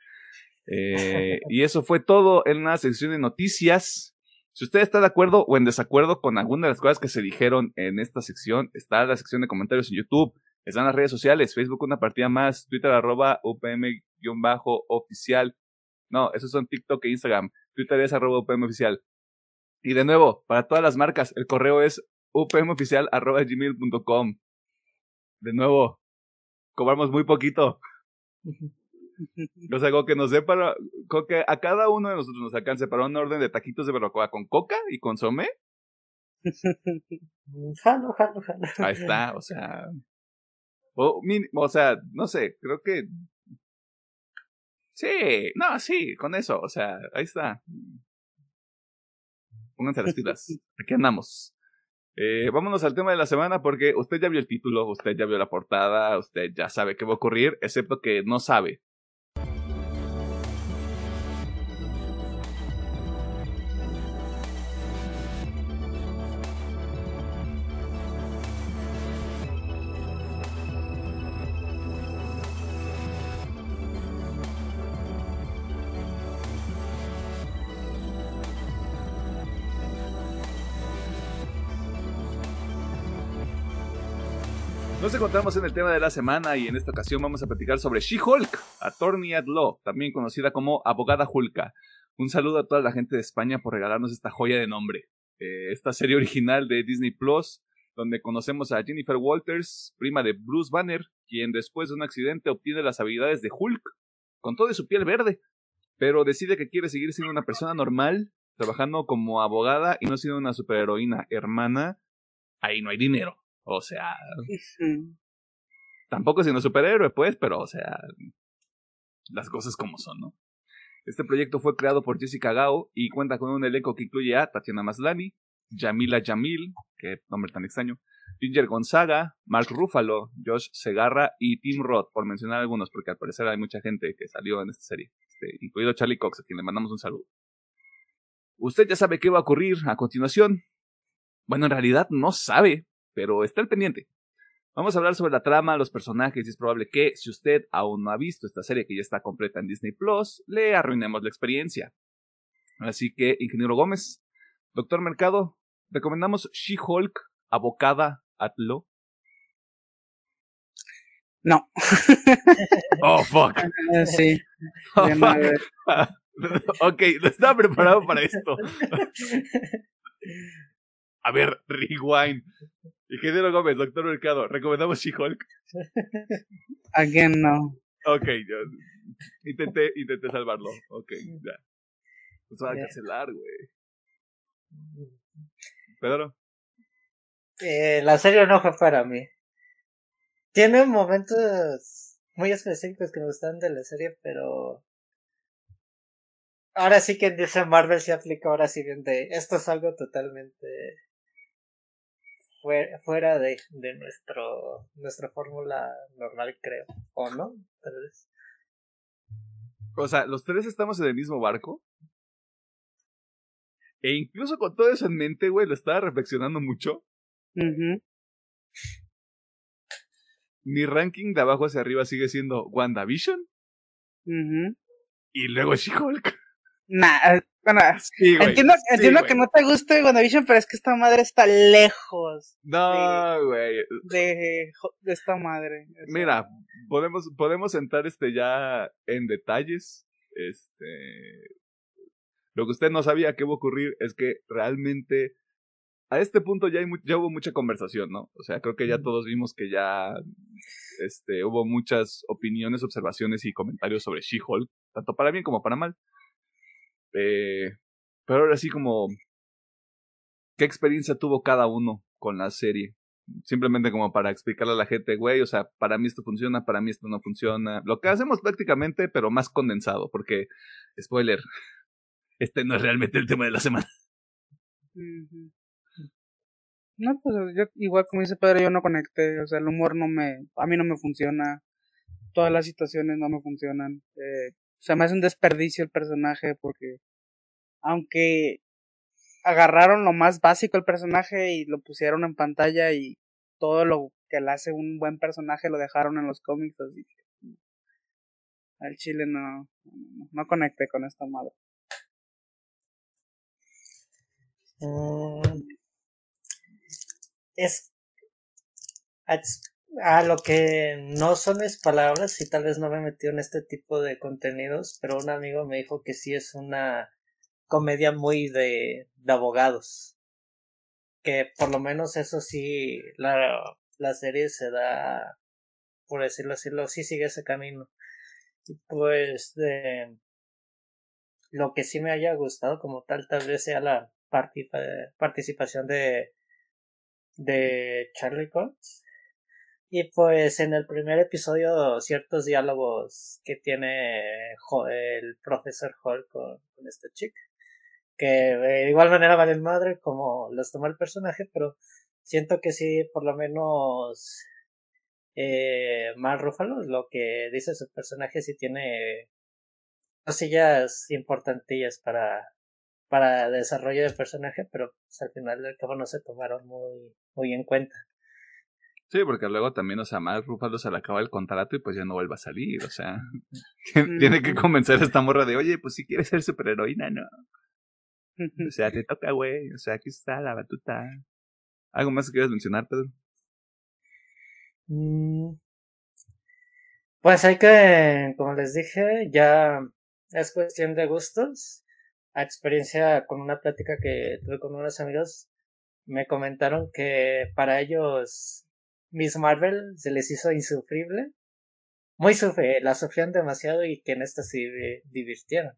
Eh, y eso fue todo en la sección de noticias. Si usted está de acuerdo o en desacuerdo con alguna de las cosas que se dijeron en esta sección, está la sección de comentarios en YouTube, están las redes sociales, Facebook una partida más, Twitter arroba UPM-oficial. No, esos son TikTok e Instagram. Twitter es arroba UPM oficial. Y de nuevo, para todas las marcas, el correo es upmoficial.gmail.com. De nuevo, cobramos muy poquito. O sea, que nos dé para. que a cada uno de nosotros nos alcance para un orden de taquitos de barbacoa con coca y consomé. Jalo, jalo, jalo. Ahí está, o sea. O, o sea, no sé, creo que. Sí, no, sí, con eso, o sea, ahí está. Pónganse las pilas. Aquí andamos. Eh, vámonos al tema de la semana porque usted ya vio el título, usted ya vio la portada, usted ya sabe qué va a ocurrir, excepto que no sabe encontramos en el tema de la semana y en esta ocasión vamos a platicar sobre She-Hulk, Attorney at Law, también conocida como Abogada Hulka. Un saludo a toda la gente de España por regalarnos esta joya de nombre. Eh, esta serie original de Disney Plus, donde conocemos a Jennifer Walters, prima de Bruce Banner, quien después de un accidente obtiene las habilidades de Hulk, con toda su piel verde, pero decide que quiere seguir siendo una persona normal, trabajando como abogada y no siendo una superheroína hermana. Ahí no hay dinero. O sea, tampoco siendo superhéroe, pues, pero, o sea, las cosas como son, ¿no? Este proyecto fue creado por Jessica Gao y cuenta con un elenco que incluye a Tatiana Maslani, Yamila Jamil, que nombre tan extraño, Ginger Gonzaga, Mark Ruffalo, Josh Segarra y Tim Roth, por mencionar algunos, porque al parecer hay mucha gente que salió en esta serie, este, incluido Charlie Cox, a quien le mandamos un saludo. Usted ya sabe qué va a ocurrir a continuación. Bueno, en realidad no sabe, pero está al pendiente. Vamos a hablar sobre la trama, los personajes y es probable que, si usted aún no ha visto esta serie que ya está completa en Disney Plus, le arruinemos la experiencia. Así que, Ingeniero Gómez, Doctor Mercado, recomendamos She-Hulk, abocada Atlo. No. oh, fuck. Sí. Oh, fuck. ok, no estaba preparado para esto. A ver, rewind. Ingeniero Gómez, doctor Mercado, ¿recomendamos She-Hulk? Again, no. Ok, yo intenté, intenté salvarlo. Ok, ya. Nos va a cancelar, güey. Pedro. Eh, la serie no fue para mí. Tiene momentos muy específicos que me gustan de la serie, pero ahora sí que dice Marvel se aplica ahora sí bien de esto es algo totalmente fuera de, de nuestro nuestra fórmula normal creo. O no tal vez. O sea los tres estamos en el mismo barco. E incluso con todo eso en mente güey lo estaba reflexionando mucho. Mi ranking de abajo hacia arriba sigue siendo WandaVision. Y luego She-Hulk Nah, eh, bueno, entiendo, entiendo que no te guste WandaVision, pero es que esta madre está lejos. No, güey. De, de, esta madre. Mira, podemos, podemos entrar este ya en detalles. Este. Lo que usted no sabía que iba a ocurrir es que realmente a este punto ya, hay ya hubo mucha conversación, ¿no? O sea, creo que ya todos vimos que ya este, hubo muchas opiniones, observaciones y comentarios sobre She-Hulk, tanto para bien como para mal. Eh, pero ahora sí como, ¿qué experiencia tuvo cada uno con la serie? Simplemente como para explicarle a la gente, güey, o sea, para mí esto funciona, para mí esto no funciona. Lo que hacemos prácticamente, pero más condensado, porque, spoiler, este no es realmente el tema de la semana. No, pues yo igual como dice Pedro, yo no conecté, o sea, el humor no me, a mí no me funciona, todas las situaciones no me funcionan. Eh, o sea, me hace un desperdicio el personaje porque aunque agarraron lo más básico del personaje y lo pusieron en pantalla y todo lo que le hace un buen personaje lo dejaron en los cómics, así que al chile no, no, no conecté con esta madre. Mm, es a lo que no son mis palabras y tal vez no me metido en este tipo de contenidos, pero un amigo me dijo que sí es una comedia muy de, de abogados. Que por lo menos eso sí, la, la serie se da, por decirlo así, sí sigue ese camino. Y pues de lo que sí me haya gustado como tal, tal vez sea la participación de, de Charlie Cox y pues en el primer episodio ciertos diálogos que tiene el profesor Hall con, esta chica. Que de igual manera vale el madre como los toma el personaje, pero siento que sí, por lo menos eh, más Rúfalo, lo que dice su personaje sí tiene cosillas importantillas para, para desarrollo del personaje, pero pues, al final del cabo no se tomaron muy, muy en cuenta. Sí, porque luego también, o sea, más Rufalo se le acaba el contrato y pues ya no vuelve a salir, o sea, tiene que convencer a esta morra de, oye, pues si quieres ser superheroína, ¿no? O sea, te toca, güey, o sea, aquí está la batuta. ¿Algo más que quieras mencionar, Pedro? Mm. Pues hay que, como les dije, ya es cuestión de gustos. A experiencia con una plática que tuve con unos amigos, me comentaron que para ellos Miss Marvel se les hizo insufrible. Muy sufre, la sufrían demasiado y que en esta se divirtieron.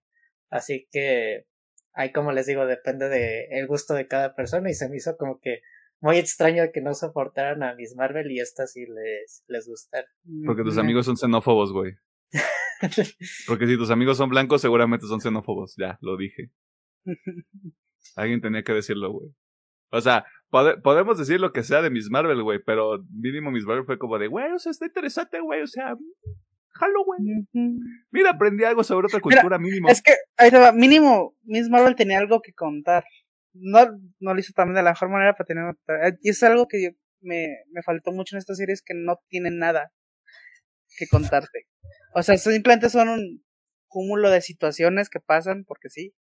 Así que ahí como les digo, depende de el gusto de cada persona y se me hizo como que muy extraño que no soportaran a Miss Marvel y esta sí les, les gustara. Porque tus amigos son xenófobos, güey. Porque si tus amigos son blancos, seguramente son xenófobos. Ya, lo dije. Alguien tenía que decirlo, güey. O sea, podemos decir lo que sea de Miss Marvel, güey, pero mínimo Miss Marvel fue como de, güey, o sea, está interesante, güey, o sea, güey. Mira, aprendí algo sobre otra cultura mínimo. Es que, ahí va, mínimo, Miss Marvel tenía algo que contar. no, no lo hizo también de la mejor manera para tener y es algo que me, me faltó mucho en esta serie es que no tienen nada que contarte. O sea, simplemente son un cúmulo de situaciones que pasan porque sí,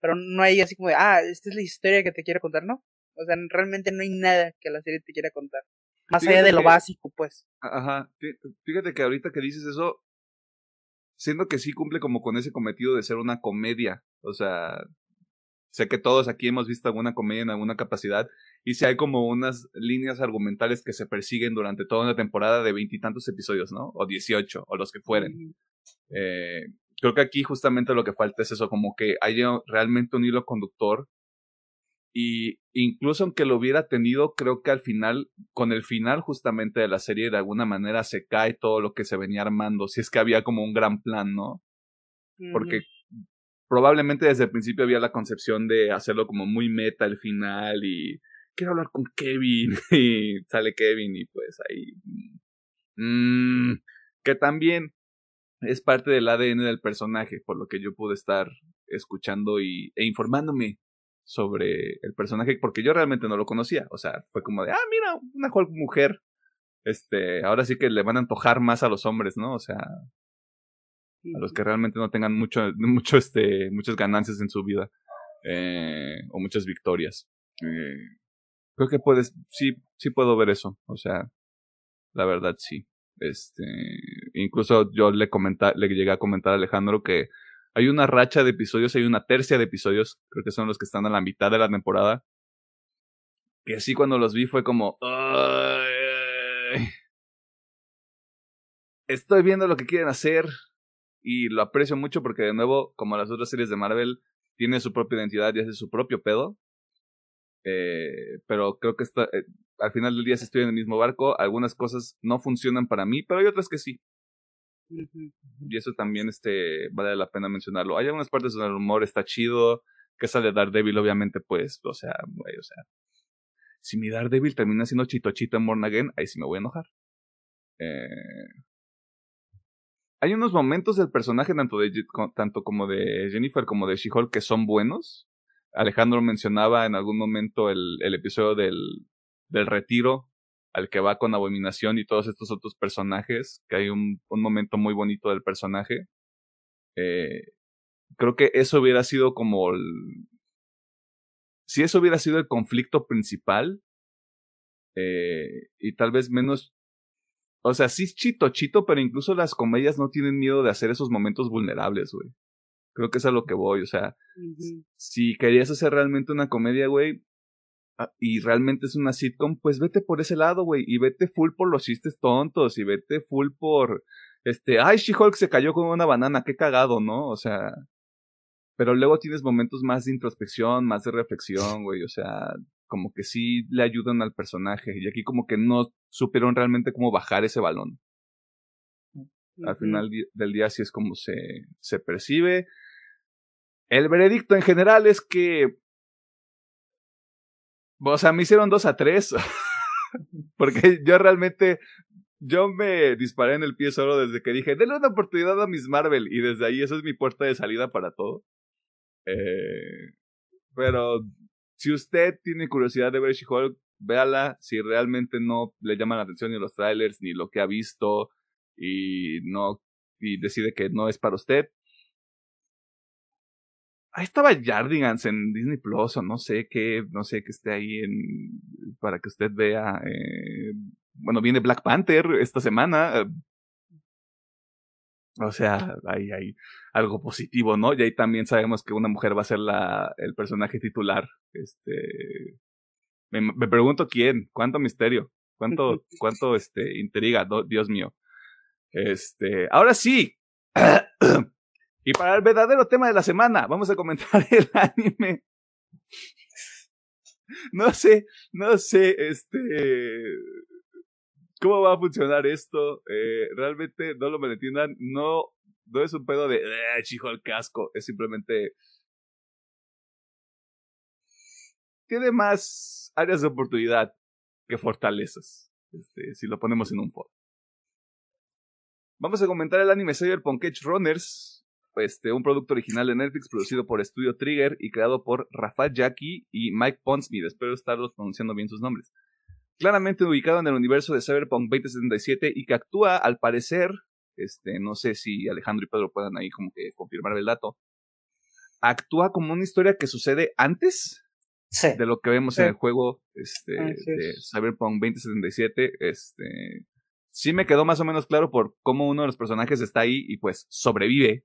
pero no hay así como de, ah, esta es la historia que te quiero contar, ¿no? O sea, realmente no hay nada que la serie te quiera contar. Más allá de lo básico, pues. Ajá. Fíjate que ahorita que dices eso, siento que sí cumple como con ese cometido de ser una comedia. O sea, sé que todos aquí hemos visto alguna comedia en alguna capacidad y si hay como unas líneas argumentales que se persiguen durante toda una temporada de veintitantos episodios, ¿no? O dieciocho, o los que fueren. Eh, creo que aquí justamente lo que falta es eso, como que haya realmente un hilo conductor y incluso aunque lo hubiera tenido, creo que al final, con el final justamente de la serie, de alguna manera se cae todo lo que se venía armando, si es que había como un gran plan, ¿no? Porque probablemente desde el principio había la concepción de hacerlo como muy meta el final y quiero hablar con Kevin y sale Kevin y pues ahí... Mmm, que también es parte del ADN del personaje, por lo que yo pude estar escuchando y, e informándome sobre el personaje, porque yo realmente no lo conocía. O sea, fue como de, ah, mira, una mujer. Este, ahora sí que le van a antojar más a los hombres, ¿no? O sea, a los que realmente no tengan mucho, mucho, este, muchas ganancias en su vida. Eh, o muchas victorias. Eh, creo que puedes, sí, sí puedo ver eso. O sea, la verdad sí. Este, incluso yo le comenta, le llegué a comentar a Alejandro que hay una racha de episodios, hay una tercia de episodios, creo que son los que están a la mitad de la temporada. Que así cuando los vi fue como... Estoy viendo lo que quieren hacer y lo aprecio mucho porque de nuevo, como las otras series de Marvel, tiene su propia identidad y hace su propio pedo. Eh, pero creo que eh, al final del día estoy en el mismo barco. Algunas cosas no funcionan para mí, pero hay otras que sí. Y eso también este, vale la pena mencionarlo. Hay algunas partes donde el humor está chido, que sale Daredevil, obviamente, pues, o sea, o sea, si mi Daredevil termina siendo chito chito en Born Again, ahí sí me voy a enojar. Eh, hay unos momentos del personaje, tanto, de, tanto como de Jennifer como de She-Hulk, que son buenos. Alejandro mencionaba en algún momento el, el episodio del, del retiro al que va con Abominación y todos estos otros personajes, que hay un, un momento muy bonito del personaje. Eh, creo que eso hubiera sido como el... Si eso hubiera sido el conflicto principal, eh, y tal vez menos... O sea, sí es chito, chito, pero incluso las comedias no tienen miedo de hacer esos momentos vulnerables, güey. Creo que es a lo que voy, o sea, si querías hacer realmente una comedia, güey, y realmente es una sitcom, pues vete por ese lado, güey, y vete full por los chistes tontos, y vete full por, este, ay, She-Hulk se cayó con una banana, qué cagado, ¿no? O sea, pero luego tienes momentos más de introspección, más de reflexión, güey, o sea, como que sí le ayudan al personaje, y aquí como que no supieron realmente cómo bajar ese balón. Al final del día así es como se, se percibe. El veredicto en general es que o sea, me hicieron dos a tres. Porque yo realmente, yo me disparé en el pie solo desde que dije, denle una oportunidad a Miss Marvel. Y desde ahí esa es mi puerta de salida para todo. Eh, pero si usted tiene curiosidad de ver She-Hulk, véala. Si realmente no le llaman la atención ni los trailers, ni lo que ha visto, y no, y decide que no es para usted, Ahí estaba Jardigans en Disney Plus o no sé qué, no sé que esté ahí en, para que usted vea. Eh, bueno, viene Black Panther esta semana. O sea, ahí hay algo positivo, ¿no? Y ahí también sabemos que una mujer va a ser la, el personaje titular. Este, me, me pregunto quién, cuánto misterio, cuánto, cuánto, este, intriga, Dios mío. Este, ahora sí. Y para el verdadero tema de la semana, vamos a comentar el anime. No sé, no sé, este. ¿Cómo va a funcionar esto? Eh, realmente no lo me entiendan. No, no es un pedo de. Eh, chijo el casco. Es simplemente. Tiene más áreas de oportunidad que fortalezas. Este, si lo ponemos en un foro. Vamos a comentar el anime Cyberpunk Edge Runners este, un producto original de Netflix producido por Studio Trigger y creado por Rafa Jackie y Mike Ponsmith. Espero estarlos pronunciando bien sus nombres. Claramente ubicado en el universo de Cyberpunk 2077 y que actúa, al parecer, este, no sé si Alejandro y Pedro puedan ahí como que confirmar el dato, actúa como una historia que sucede antes de lo que vemos en el juego este, de Cyberpunk 2077. Este, sí me quedó más o menos claro por cómo uno de los personajes está ahí y pues sobrevive,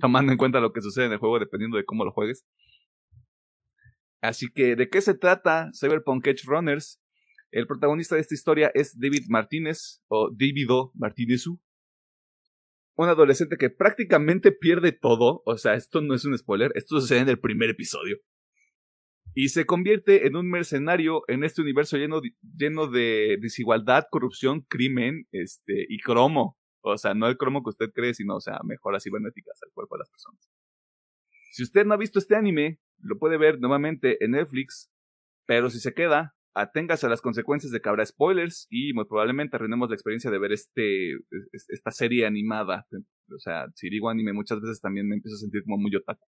tomando en cuenta lo que sucede en el juego dependiendo de cómo lo juegues. Así que, ¿de qué se trata Cyberpunk Edge Runners? El protagonista de esta historia es David Martínez, o Davido Martínezu, un adolescente que prácticamente pierde todo, o sea, esto no es un spoiler, esto sucede en el primer episodio, y se convierte en un mercenario en este universo lleno, lleno de desigualdad, corrupción, crimen este, y cromo. O sea, no el cromo que usted cree, sino, o sea, mejoras cibernéticas al cuerpo de las personas. Si usted no ha visto este anime, lo puede ver nuevamente en Netflix, pero si se queda, aténgase a las consecuencias de que habrá spoilers y muy probablemente arruinemos la experiencia de ver este, esta serie animada. O sea, si digo anime muchas veces también me empiezo a sentir como muy otaku.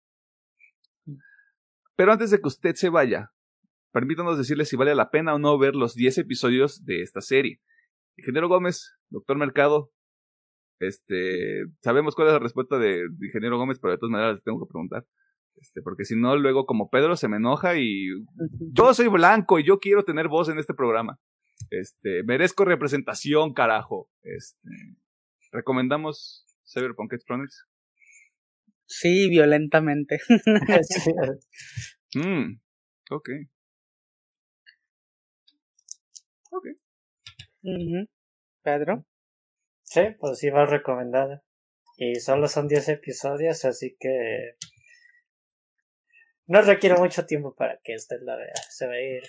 Pero antes de que usted se vaya, permítanos decirle si vale la pena o no ver los 10 episodios de esta serie. Ingeniero Gómez, doctor Mercado, este, sabemos cuál es la respuesta de, Ingeniero Gómez, pero de todas maneras les tengo que preguntar. Este, porque si no, luego como Pedro se me enoja y yo soy blanco y yo quiero tener voz en este programa. Este, merezco representación, carajo. Este, ¿recomendamos Cyberpunk Chronicles? Sí, violentamente. mm, ok. Ok. Pedro. Sí, pues sí va recomendada. Y solo son 10 episodios, así que no requiere mucho tiempo para que usted la vea. Se va a ir.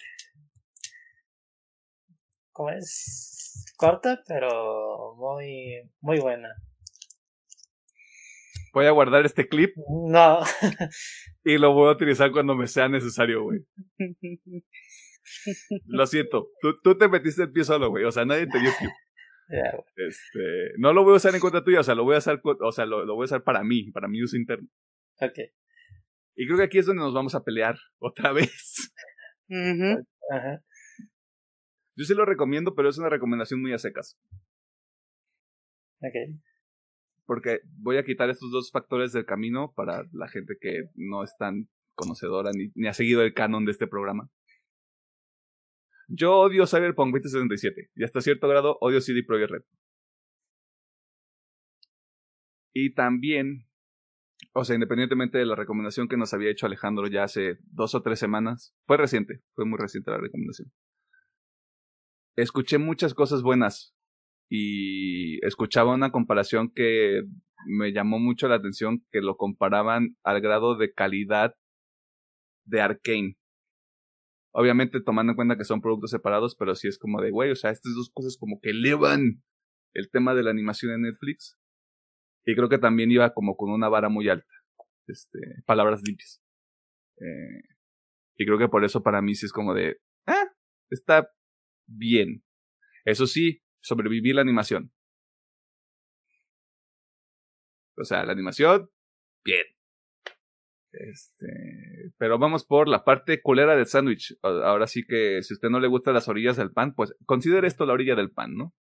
¿Cómo es? Corta, pero muy, muy buena. Voy a guardar este clip. No. y lo voy a utilizar cuando me sea necesario, güey. Lo siento. Tú, tú te metiste el pie solo, güey. O sea, nadie te dio clip. Este, no lo voy a usar en contra tuya, o sea, lo voy a usar, o sea, lo, lo voy a usar para mí, para mi uso interno. Ok. Y creo que aquí es donde nos vamos a pelear otra vez. Ajá. Yo sí lo recomiendo, pero es una recomendación muy a secas. Ok porque voy a quitar estos dos factores del camino para la gente que no es tan conocedora ni, ni ha seguido el canon de este programa. Yo odio Cyberpunk 2077 y hasta cierto grado odio CD Projekt Red. Y también, o sea, independientemente de la recomendación que nos había hecho Alejandro ya hace dos o tres semanas, fue reciente, fue muy reciente la recomendación. Escuché muchas cosas buenas y escuchaba una comparación que me llamó mucho la atención, que lo comparaban al grado de calidad de Arkane. Obviamente tomando en cuenta que son productos separados, pero sí es como de, güey, o sea, estas dos cosas como que elevan el tema de la animación en Netflix. Y creo que también iba como con una vara muy alta. Este, palabras limpias. Eh, y creo que por eso para mí sí es como de, ah, está bien. Eso sí, sobrevivir la animación. O sea, la animación, bien. Este, pero vamos por la parte culera del sándwich. Ahora sí que si a usted no le gustan las orillas del pan, pues considere esto la orilla del pan, ¿no?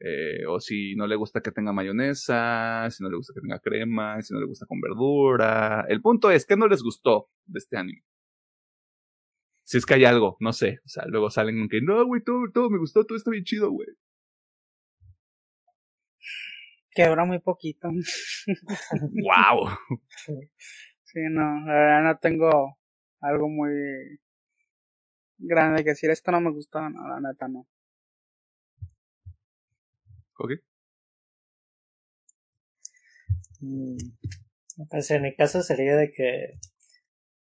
Eh, o si no le gusta que tenga mayonesa, si no le gusta que tenga crema, si no le gusta con verdura. El punto es, ¿qué no les gustó de este anime? Si es que hay algo, no sé. O sea, luego salen con que, no, güey, todo, todo me gustó, todo está bien chido, güey. Quebra muy poquito. ¡Wow! Sí, no, la verdad no tengo algo muy grande que decir. Esto no me gusta, no, la neta no. Ok. Mm, pues en mi caso sería de que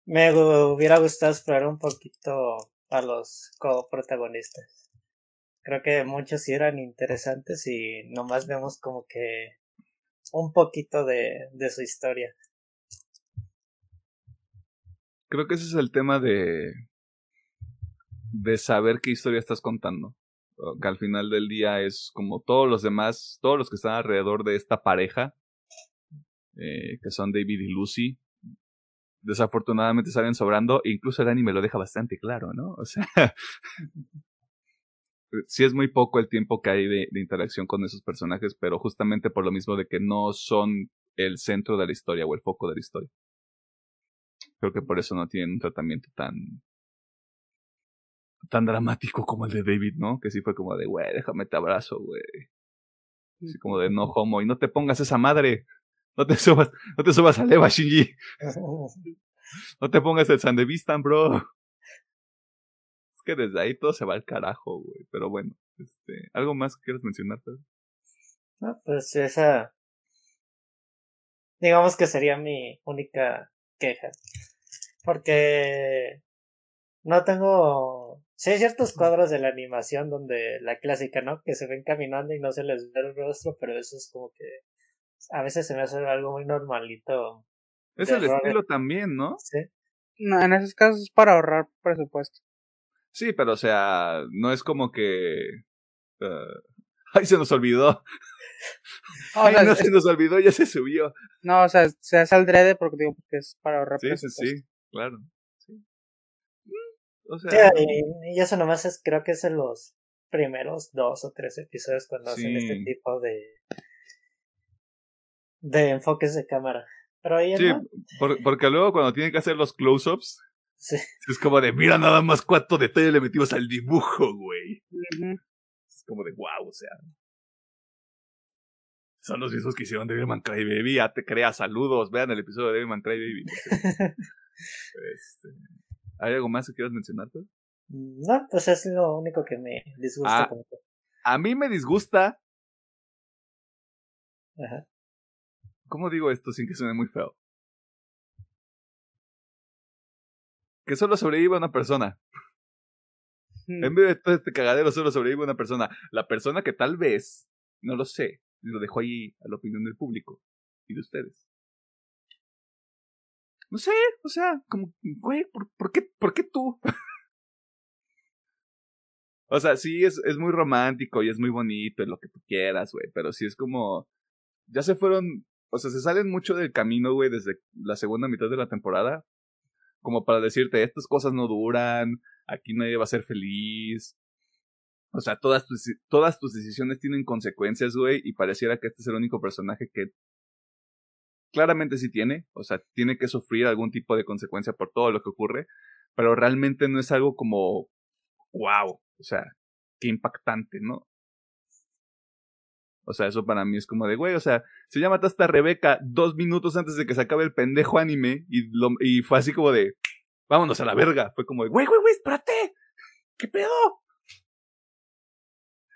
me hubiera gustado explorar un poquito a los coprotagonistas creo que muchos sí eran interesantes y nomás vemos como que un poquito de, de su historia. Creo que ese es el tema de de saber qué historia estás contando. Que al final del día es como todos los demás, todos los que están alrededor de esta pareja, eh, que son David y Lucy. Desafortunadamente salen sobrando, incluso el anime lo deja bastante claro, ¿no? O sea, sí es muy poco el tiempo que hay de, interacción con esos personajes, pero justamente por lo mismo de que no son el centro de la historia o el foco de la historia. Creo que por eso no tienen un tratamiento tan tan dramático como el de David, ¿no? Que sí fue como de, güey, déjame te abrazo, güey. Así como de no homo y no te pongas esa madre. No te subas, no te subas a Leva, Shinji. No te pongas el Sandevistan, bro. Es que desde ahí todo se va al carajo, güey. Pero bueno, este, ¿algo más que quieras mencionar, No, pues esa. Digamos que sería mi única queja. Porque no tengo. Sí, hay ciertos cuadros de la animación donde la clásica, ¿no? Que se ven caminando y no se les ve el rostro, pero eso es como que a veces se me hace algo muy normalito. Es el estilo también, ¿no? Sí. No, en esos casos es para ahorrar presupuesto. Sí, pero o sea, no es como que. Uh... ¡Ay, se nos olvidó! Ay, no se nos olvidó, ya se subió. No, o sea, se hace al drede porque digo que es para ahorrar sí, presupuesto. Sí, sí, claro. Sí. O sea, y, eso nomás es, creo que es en los primeros dos o tres episodios cuando hacen este tipo de, de enfoques de cámara. Pero ahí sí, porque luego cuando tienen que hacer los close-ups, sí. es como de, mira nada más cuánto detalle le metimos al dibujo, güey. Es como de, wow, o sea. Son los mismos que hicieron Devilman Crybaby, ya te creas, saludos, vean el episodio de Devilman Crybaby. este, ¿Hay algo más que quieras mencionar? No, pues es lo único que me disgusta. Ah, a mí me disgusta. Ajá. ¿Cómo digo esto sin que suene muy feo? Que solo sobreviva una persona. Hmm. En vez de todo este cagadero, solo sobrevive una persona. La persona que tal vez, no lo sé, lo dejo ahí a la opinión del público y de ustedes. No sé, o sea, como, güey, ¿por, ¿por, qué, ¿por qué tú? o sea, sí, es, es muy romántico y es muy bonito y lo que tú quieras, güey, pero sí es como, ya se fueron o sea, se salen mucho del camino, güey, desde la segunda mitad de la temporada. Como para decirte, estas cosas no duran, aquí nadie va a ser feliz. O sea, todas tus, todas tus decisiones tienen consecuencias, güey, y pareciera que este es el único personaje que claramente sí tiene, o sea, tiene que sufrir algún tipo de consecuencia por todo lo que ocurre, pero realmente no es algo como, wow, o sea, qué impactante, ¿no? O sea, eso para mí es como de, güey, o sea, si ya mataste a Rebeca dos minutos antes de que se acabe el pendejo anime y, fue así como de, vámonos a la verga. Fue como de, güey, güey, güey, espérate. ¿Qué pedo?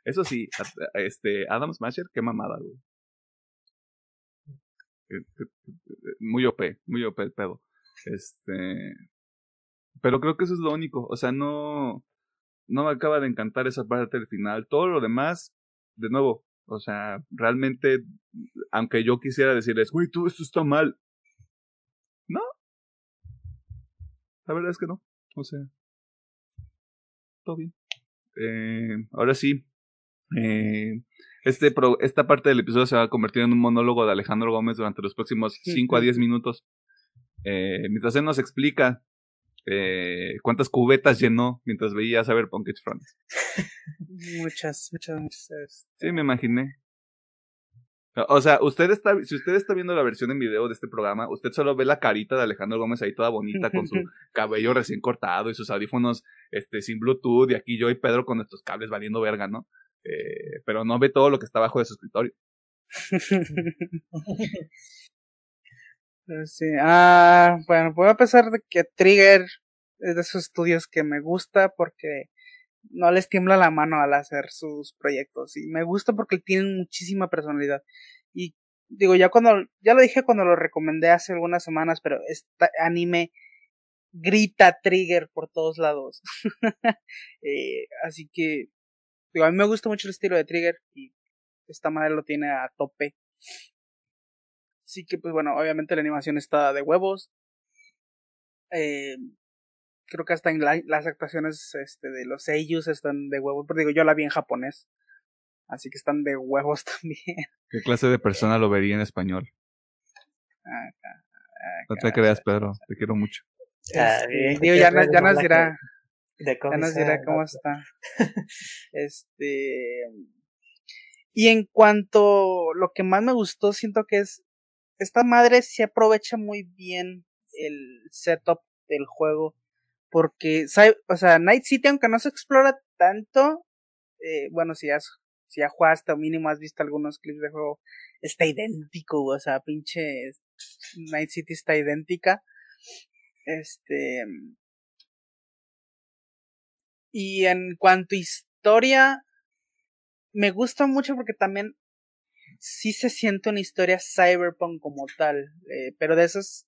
Eso sí, este, Adam Smasher, qué mamada, güey. Eh, eh, eh, muy OP, muy OP el pedo. Este. Pero creo que eso es lo único. O sea, no. No me acaba de encantar esa parte del final. Todo lo demás, de nuevo, o sea, realmente, aunque yo quisiera decirles, güey, todo esto está mal. No. La verdad es que no. O sea, todo bien. Ahora sí. Eh, este esta parte del episodio se va a convertir en un monólogo de Alejandro Gómez durante los próximos 5 a 10 minutos. Eh, mientras él nos explica eh, ¿Cuántas cubetas llenó mientras veía Cyberpunk Edge Front? muchas, muchas, muchas. Sí, me imaginé. O sea, usted está, si usted está viendo la versión en video de este programa, usted solo ve la carita de Alejandro Gómez ahí toda bonita con su cabello recién cortado y sus audífonos este, sin Bluetooth y aquí yo y Pedro con nuestros cables valiendo verga, ¿no? Eh, pero no ve todo lo que está abajo de su escritorio. Sí. Ah, bueno, voy a empezar de que Trigger es de esos estudios que me gusta porque no les tiembla la mano al hacer sus proyectos y me gusta porque tienen muchísima personalidad y digo ya cuando ya lo dije cuando lo recomendé hace algunas semanas pero este anime grita Trigger por todos lados eh, así que digo a mí me gusta mucho el estilo de Trigger y esta manera lo tiene a tope Sí que, pues bueno, obviamente la animación está de huevos. Eh, creo que hasta en las actuaciones este, de los seiyus están de huevos. Pero digo, yo la vi en japonés. Así que están de huevos también. ¿Qué clase de persona lo vería en español? no te creas, Pedro, te quiero mucho. Ah, este, digo, ya, ya nos dirá. Ya nos dirá cómo está. este. Y en cuanto lo que más me gustó, siento que es. Esta madre se aprovecha muy bien el setup del juego. Porque, o sea, Night City, aunque no se explora tanto, eh, bueno, si has, si ya jugaste o mínimo has visto algunos clips de juego, está idéntico, o sea, pinche Night City está idéntica. Este. Y en cuanto a historia, me gusta mucho porque también sí se siente una historia cyberpunk como tal, eh, pero de esos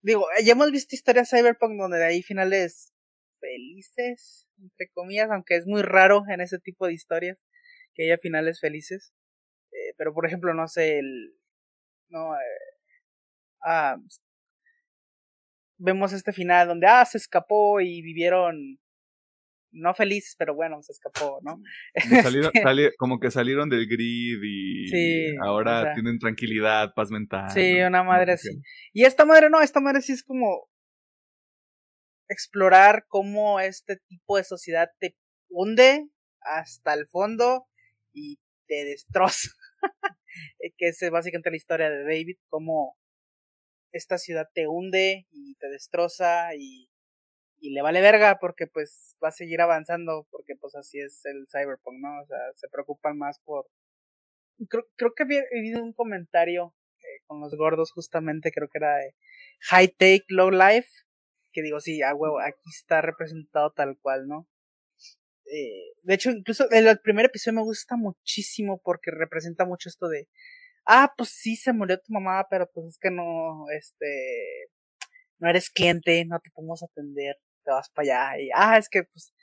digo, ya hemos visto historias cyberpunk donde hay finales felices, entre comillas, aunque es muy raro en ese tipo de historias que haya finales felices. Eh, pero por ejemplo, no sé, el no eh, ah, vemos este final donde ah se escapó y vivieron no felices, pero bueno, se escapó, ¿no? Este como que salieron del grid y ahora tienen tranquilidad, paz mental. Sí, una madre así. Y esta madre no, esta madre sí es como explorar cómo este tipo de sociedad te hunde hasta el fondo y te destroza. que es básicamente la historia de David, cómo esta ciudad te hunde y te destroza y y le vale verga porque pues va a seguir avanzando porque pues así es el cyberpunk, ¿no? O sea, se preocupan más por... Creo, creo que había habido un comentario eh, con los gordos justamente, creo que era de High Take, Low Life, que digo, sí, ah, huevo, aquí está representado tal cual, ¿no? Eh, de hecho, incluso el, el primer episodio me gusta muchísimo porque representa mucho esto de, ah, pues sí, se murió tu mamá, pero pues es que no, este, no eres cliente, no te podemos atender, te vas para allá y, ah, es que pues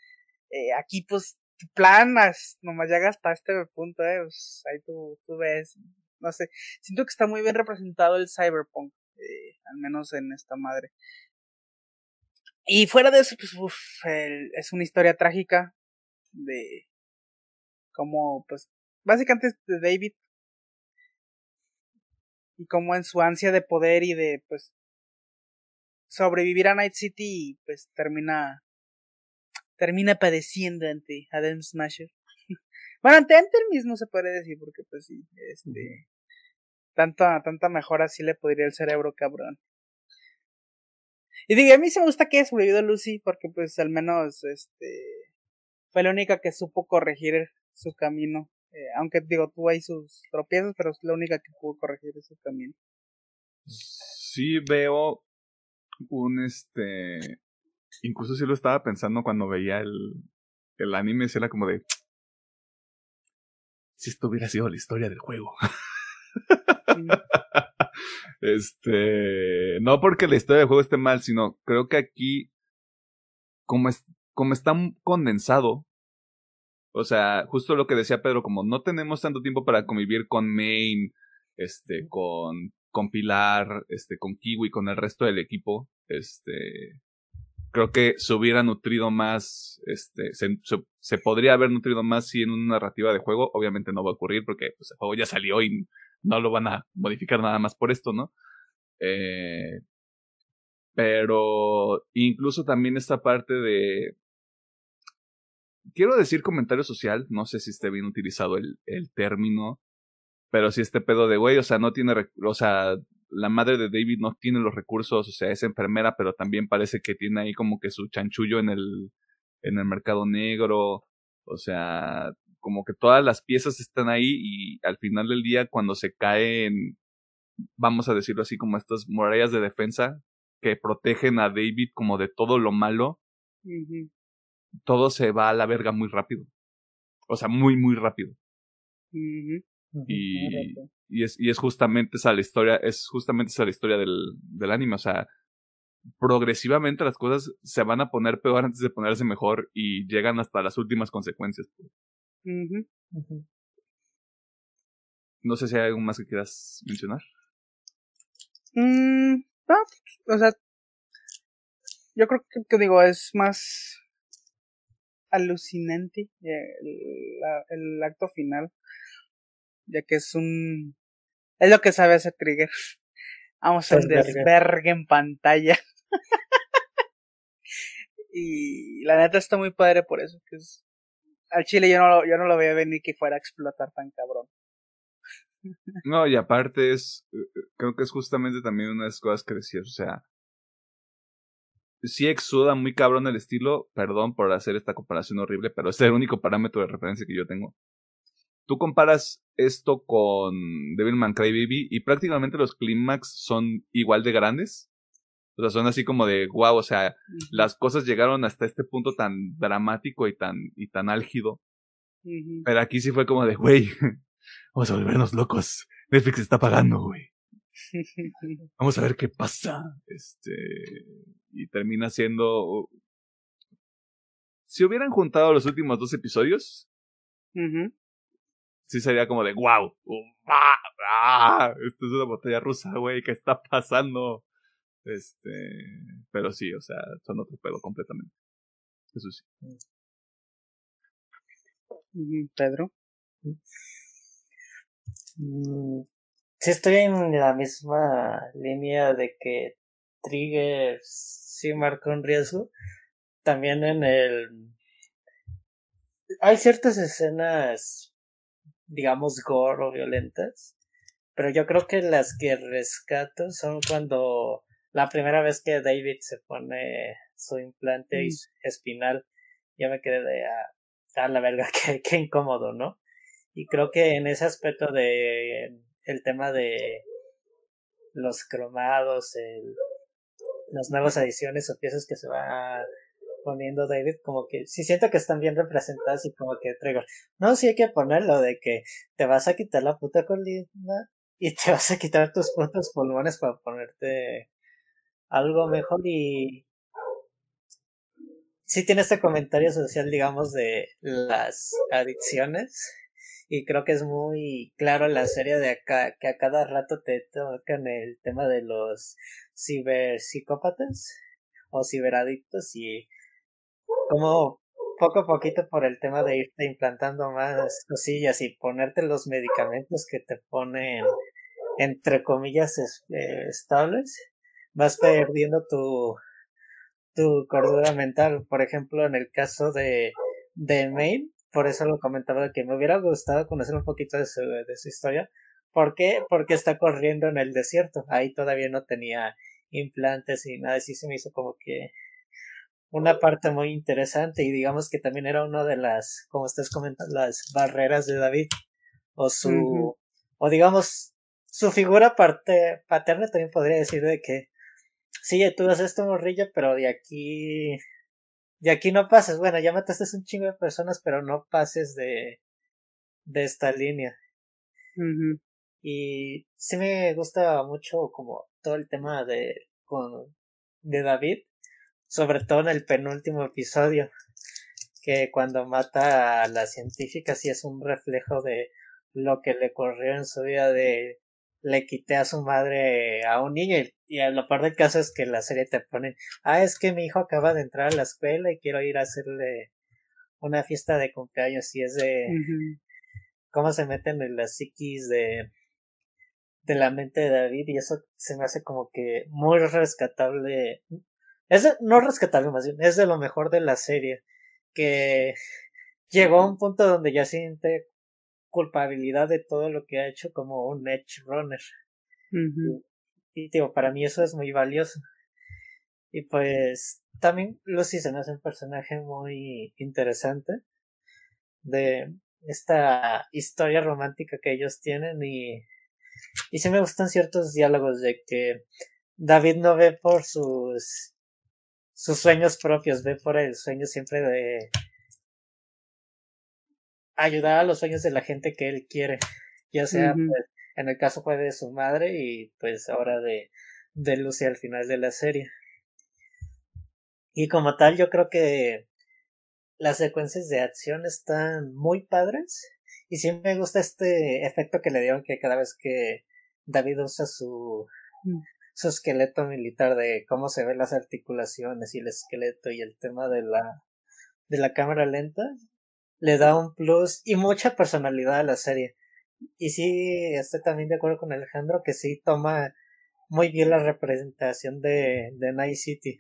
eh, aquí pues tu plan nomás llega hasta este punto, eh, pues ahí tú, tú ves, no sé, siento que está muy bien representado el cyberpunk, eh, al menos en esta madre. Y fuera de eso, pues uf, es una historia trágica de cómo, pues, básicamente es de David y como en su ansia de poder y de, pues, sobrevivir a Night City y pues termina termina padeciendo ante Adam Smasher. bueno, ante, él mismo se puede decir, porque pues sí, este tanta, tanta mejora sí le podría el cerebro cabrón. Y digo, a mí se me gusta que haya sobrevivido Lucy, porque pues al menos este fue la única que supo corregir su camino. Eh, aunque digo, tuvo ahí sus tropiezos, pero es la única que pudo corregir su camino. Sí veo un este. Incluso si lo estaba pensando cuando veía el, el anime, era como de. Si esto hubiera sido la historia del juego. este. No porque la historia del juego esté mal, sino creo que aquí. Como, es, como está condensado. O sea, justo lo que decía Pedro, como no tenemos tanto tiempo para convivir con Main, este, con, con Pilar, este, con Kiwi, con el resto del equipo este, creo que se hubiera nutrido más, este, se, se, podría haber nutrido más si en una narrativa de juego, obviamente no va a ocurrir porque pues, el juego ya salió y no lo van a modificar nada más por esto, ¿no? Eh, pero incluso también esta parte de... Quiero decir comentario social, no sé si esté bien utilizado el, el término, pero si este pedo de güey, o sea, no tiene, o sea, la madre de David no tiene los recursos, o sea, es enfermera, pero también parece que tiene ahí como que su chanchullo en el, en el mercado negro, o sea, como que todas las piezas están ahí y al final del día cuando se caen, vamos a decirlo así, como estas murallas de defensa que protegen a David como de todo lo malo, todo se va a la verga muy rápido. O sea, muy, muy rápido. Y, y, es, y es justamente esa la historia, es justamente esa la historia del, del anime. O sea, progresivamente las cosas se van a poner peor antes de ponerse mejor y llegan hasta las últimas consecuencias. Pues. No sé si hay algo más que quieras mencionar. Mm, no, o sea, yo creo que, que, digo, es más alucinante el, el acto final ya que es un Es lo que sabe hacer Trigger. Vamos a un desvergue en pantalla. y la neta está muy padre por eso. Que es... Al chile yo no, yo no lo veía venir que fuera a explotar tan cabrón. No, y aparte es, eh, eh, creo que es justamente también una de las cosas que decías, o sea, sí exuda muy cabrón el estilo, perdón por hacer esta comparación horrible, pero es el único parámetro de referencia que yo tengo. Tú comparas esto con Devilman Crybaby y prácticamente los clímax son igual de grandes. O sea, son así como de wow, o sea, las cosas llegaron hasta este punto tan dramático y tan, y tan álgido. Pero aquí sí fue como de, güey, vamos a volvernos locos. Netflix está pagando, güey. Vamos a ver qué pasa. Este. Y termina siendo. Si hubieran juntado los últimos dos episodios. Sí sería como de wow. ¡Ah! ¡Ah! Esto es una botella rusa, güey. ¿Qué está pasando? Este. Pero sí, o sea, son otro pedo completamente. Eso sí. Pedro. Mm, sí estoy en la misma línea de que Trigger sí marcó un riesgo. También en el... Hay ciertas escenas, digamos, gore o violentas, pero yo creo que las que rescato son cuando la primera vez que David se pone su implante mm. espinal, yo me quedé de, a ah, la verga, qué, qué incómodo, ¿no? Y creo que en ese aspecto de el tema de los cromados, el, las nuevas ediciones o piezas que se va poniendo David, como que sí siento que están bien representadas y como que traigo, no, sí hay que ponerlo de que te vas a quitar la puta colina y te vas a quitar tus putos pulmones para ponerte algo mejor y sí tiene este comentario social, digamos, de las adicciones y creo que es muy claro en la serie de acá que a cada rato te tocan el tema de los ciberpsicópatas o ciberadictos y como poco a poquito por el tema de irte implantando más cosillas y ponerte los medicamentos que te ponen entre comillas eh, estables vas perdiendo tu tu cordura mental por ejemplo en el caso de de Mail por eso lo comentaba que me hubiera gustado conocer un poquito de su, de su historia. ¿Por qué? Porque está corriendo en el desierto. Ahí todavía no tenía implantes y nada. Así se me hizo como que una parte muy interesante y digamos que también era una de las, como ustedes comentan, las barreras de David o su, o digamos, su figura parte, paterna también podría decir de que sí, tú haces esto morrillo, pero de aquí y aquí no pases, bueno, ya mataste un chingo de personas, pero no pases de, de esta línea. Y sí me gusta mucho como todo el tema de, con, de David, sobre todo en el penúltimo episodio, que cuando mata a la científica sí es un reflejo de lo que le ocurrió en su vida de le quité a su madre a un niño y, a lo peor del caso es que la serie te pone, ah, es que mi hijo acaba de entrar a la escuela y quiero ir a hacerle una fiesta de cumpleaños y es de cómo se meten en las psiquis de de la mente de David y eso se me hace como que muy rescatable es no rescatable más bien es de lo mejor de la serie que llegó a un punto donde ya siente culpabilidad de todo lo que ha hecho como un edge runner. Y, digo, para mí eso es muy valioso. Y pues también Lucy se me hace un personaje muy interesante de esta historia romántica que ellos tienen y, y sí me gustan ciertos diálogos de que David no ve por sus sus sueños propios, ve por el sueño siempre de ayudar a los sueños de la gente que él quiere, ya sea pues, en el caso fue de su madre y pues ahora de, de Lucy al final de la serie. Y como tal yo creo que las secuencias de acción están muy padres y siempre me gusta este efecto que le dieron que cada vez que David usa su mm. Su esqueleto militar de cómo se ven las articulaciones y el esqueleto y el tema de la de la cámara lenta le da un plus y mucha personalidad a la serie. y sí, estoy también de acuerdo con Alejandro que sí toma muy bien la representación de, de Night City.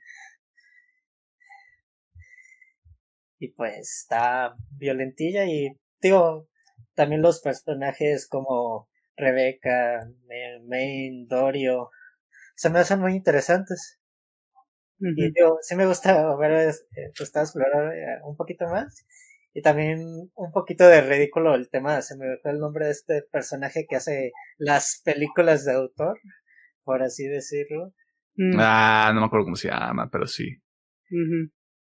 Y pues está violentilla y digo, también los personajes como Rebeca, Main, Dorio, se me hacen muy interesantes. Y yo sí me gusta ver, eh, pues, explorar eh, un poquito más. Y también un poquito de ridículo el tema, se me fue el nombre de este personaje que hace las películas de autor, por así decirlo. Mm. Ah, no me acuerdo cómo se llama, pero sí.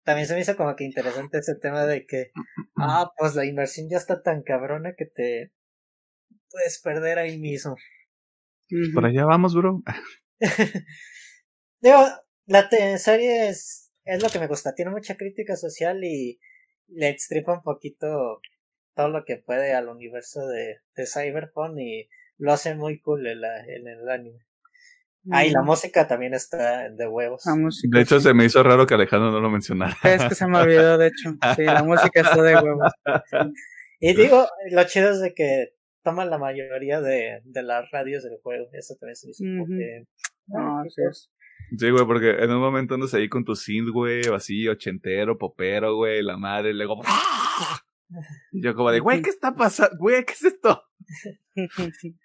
También se me hizo como que interesante ese tema de que, ah, pues la inversión ya está tan cabrona que te puedes perder ahí mismo. Por allá vamos, bro. Digo, la serie es, es lo que me gusta, tiene mucha crítica social y le extripa un poquito todo lo que puede al universo de, de Cyberpunk y lo hace muy cool en, la, en el anime. Ah, y la mm. música también está de huevos. de hecho, se me hizo raro que Alejandro no lo mencionara. Es que se me olvidó, de hecho. Sí, la música está de huevos. Y digo, lo chido es de que toma la mayoría de, de las radios del juego. Eso también se me hizo ah, es. Sí, güey, porque en un momento andas ahí con tu synth, güey, así, ochentero, popero, güey, la madre, y luego... Y yo como de, güey, ¿qué está pasando? Güey, ¿qué es esto?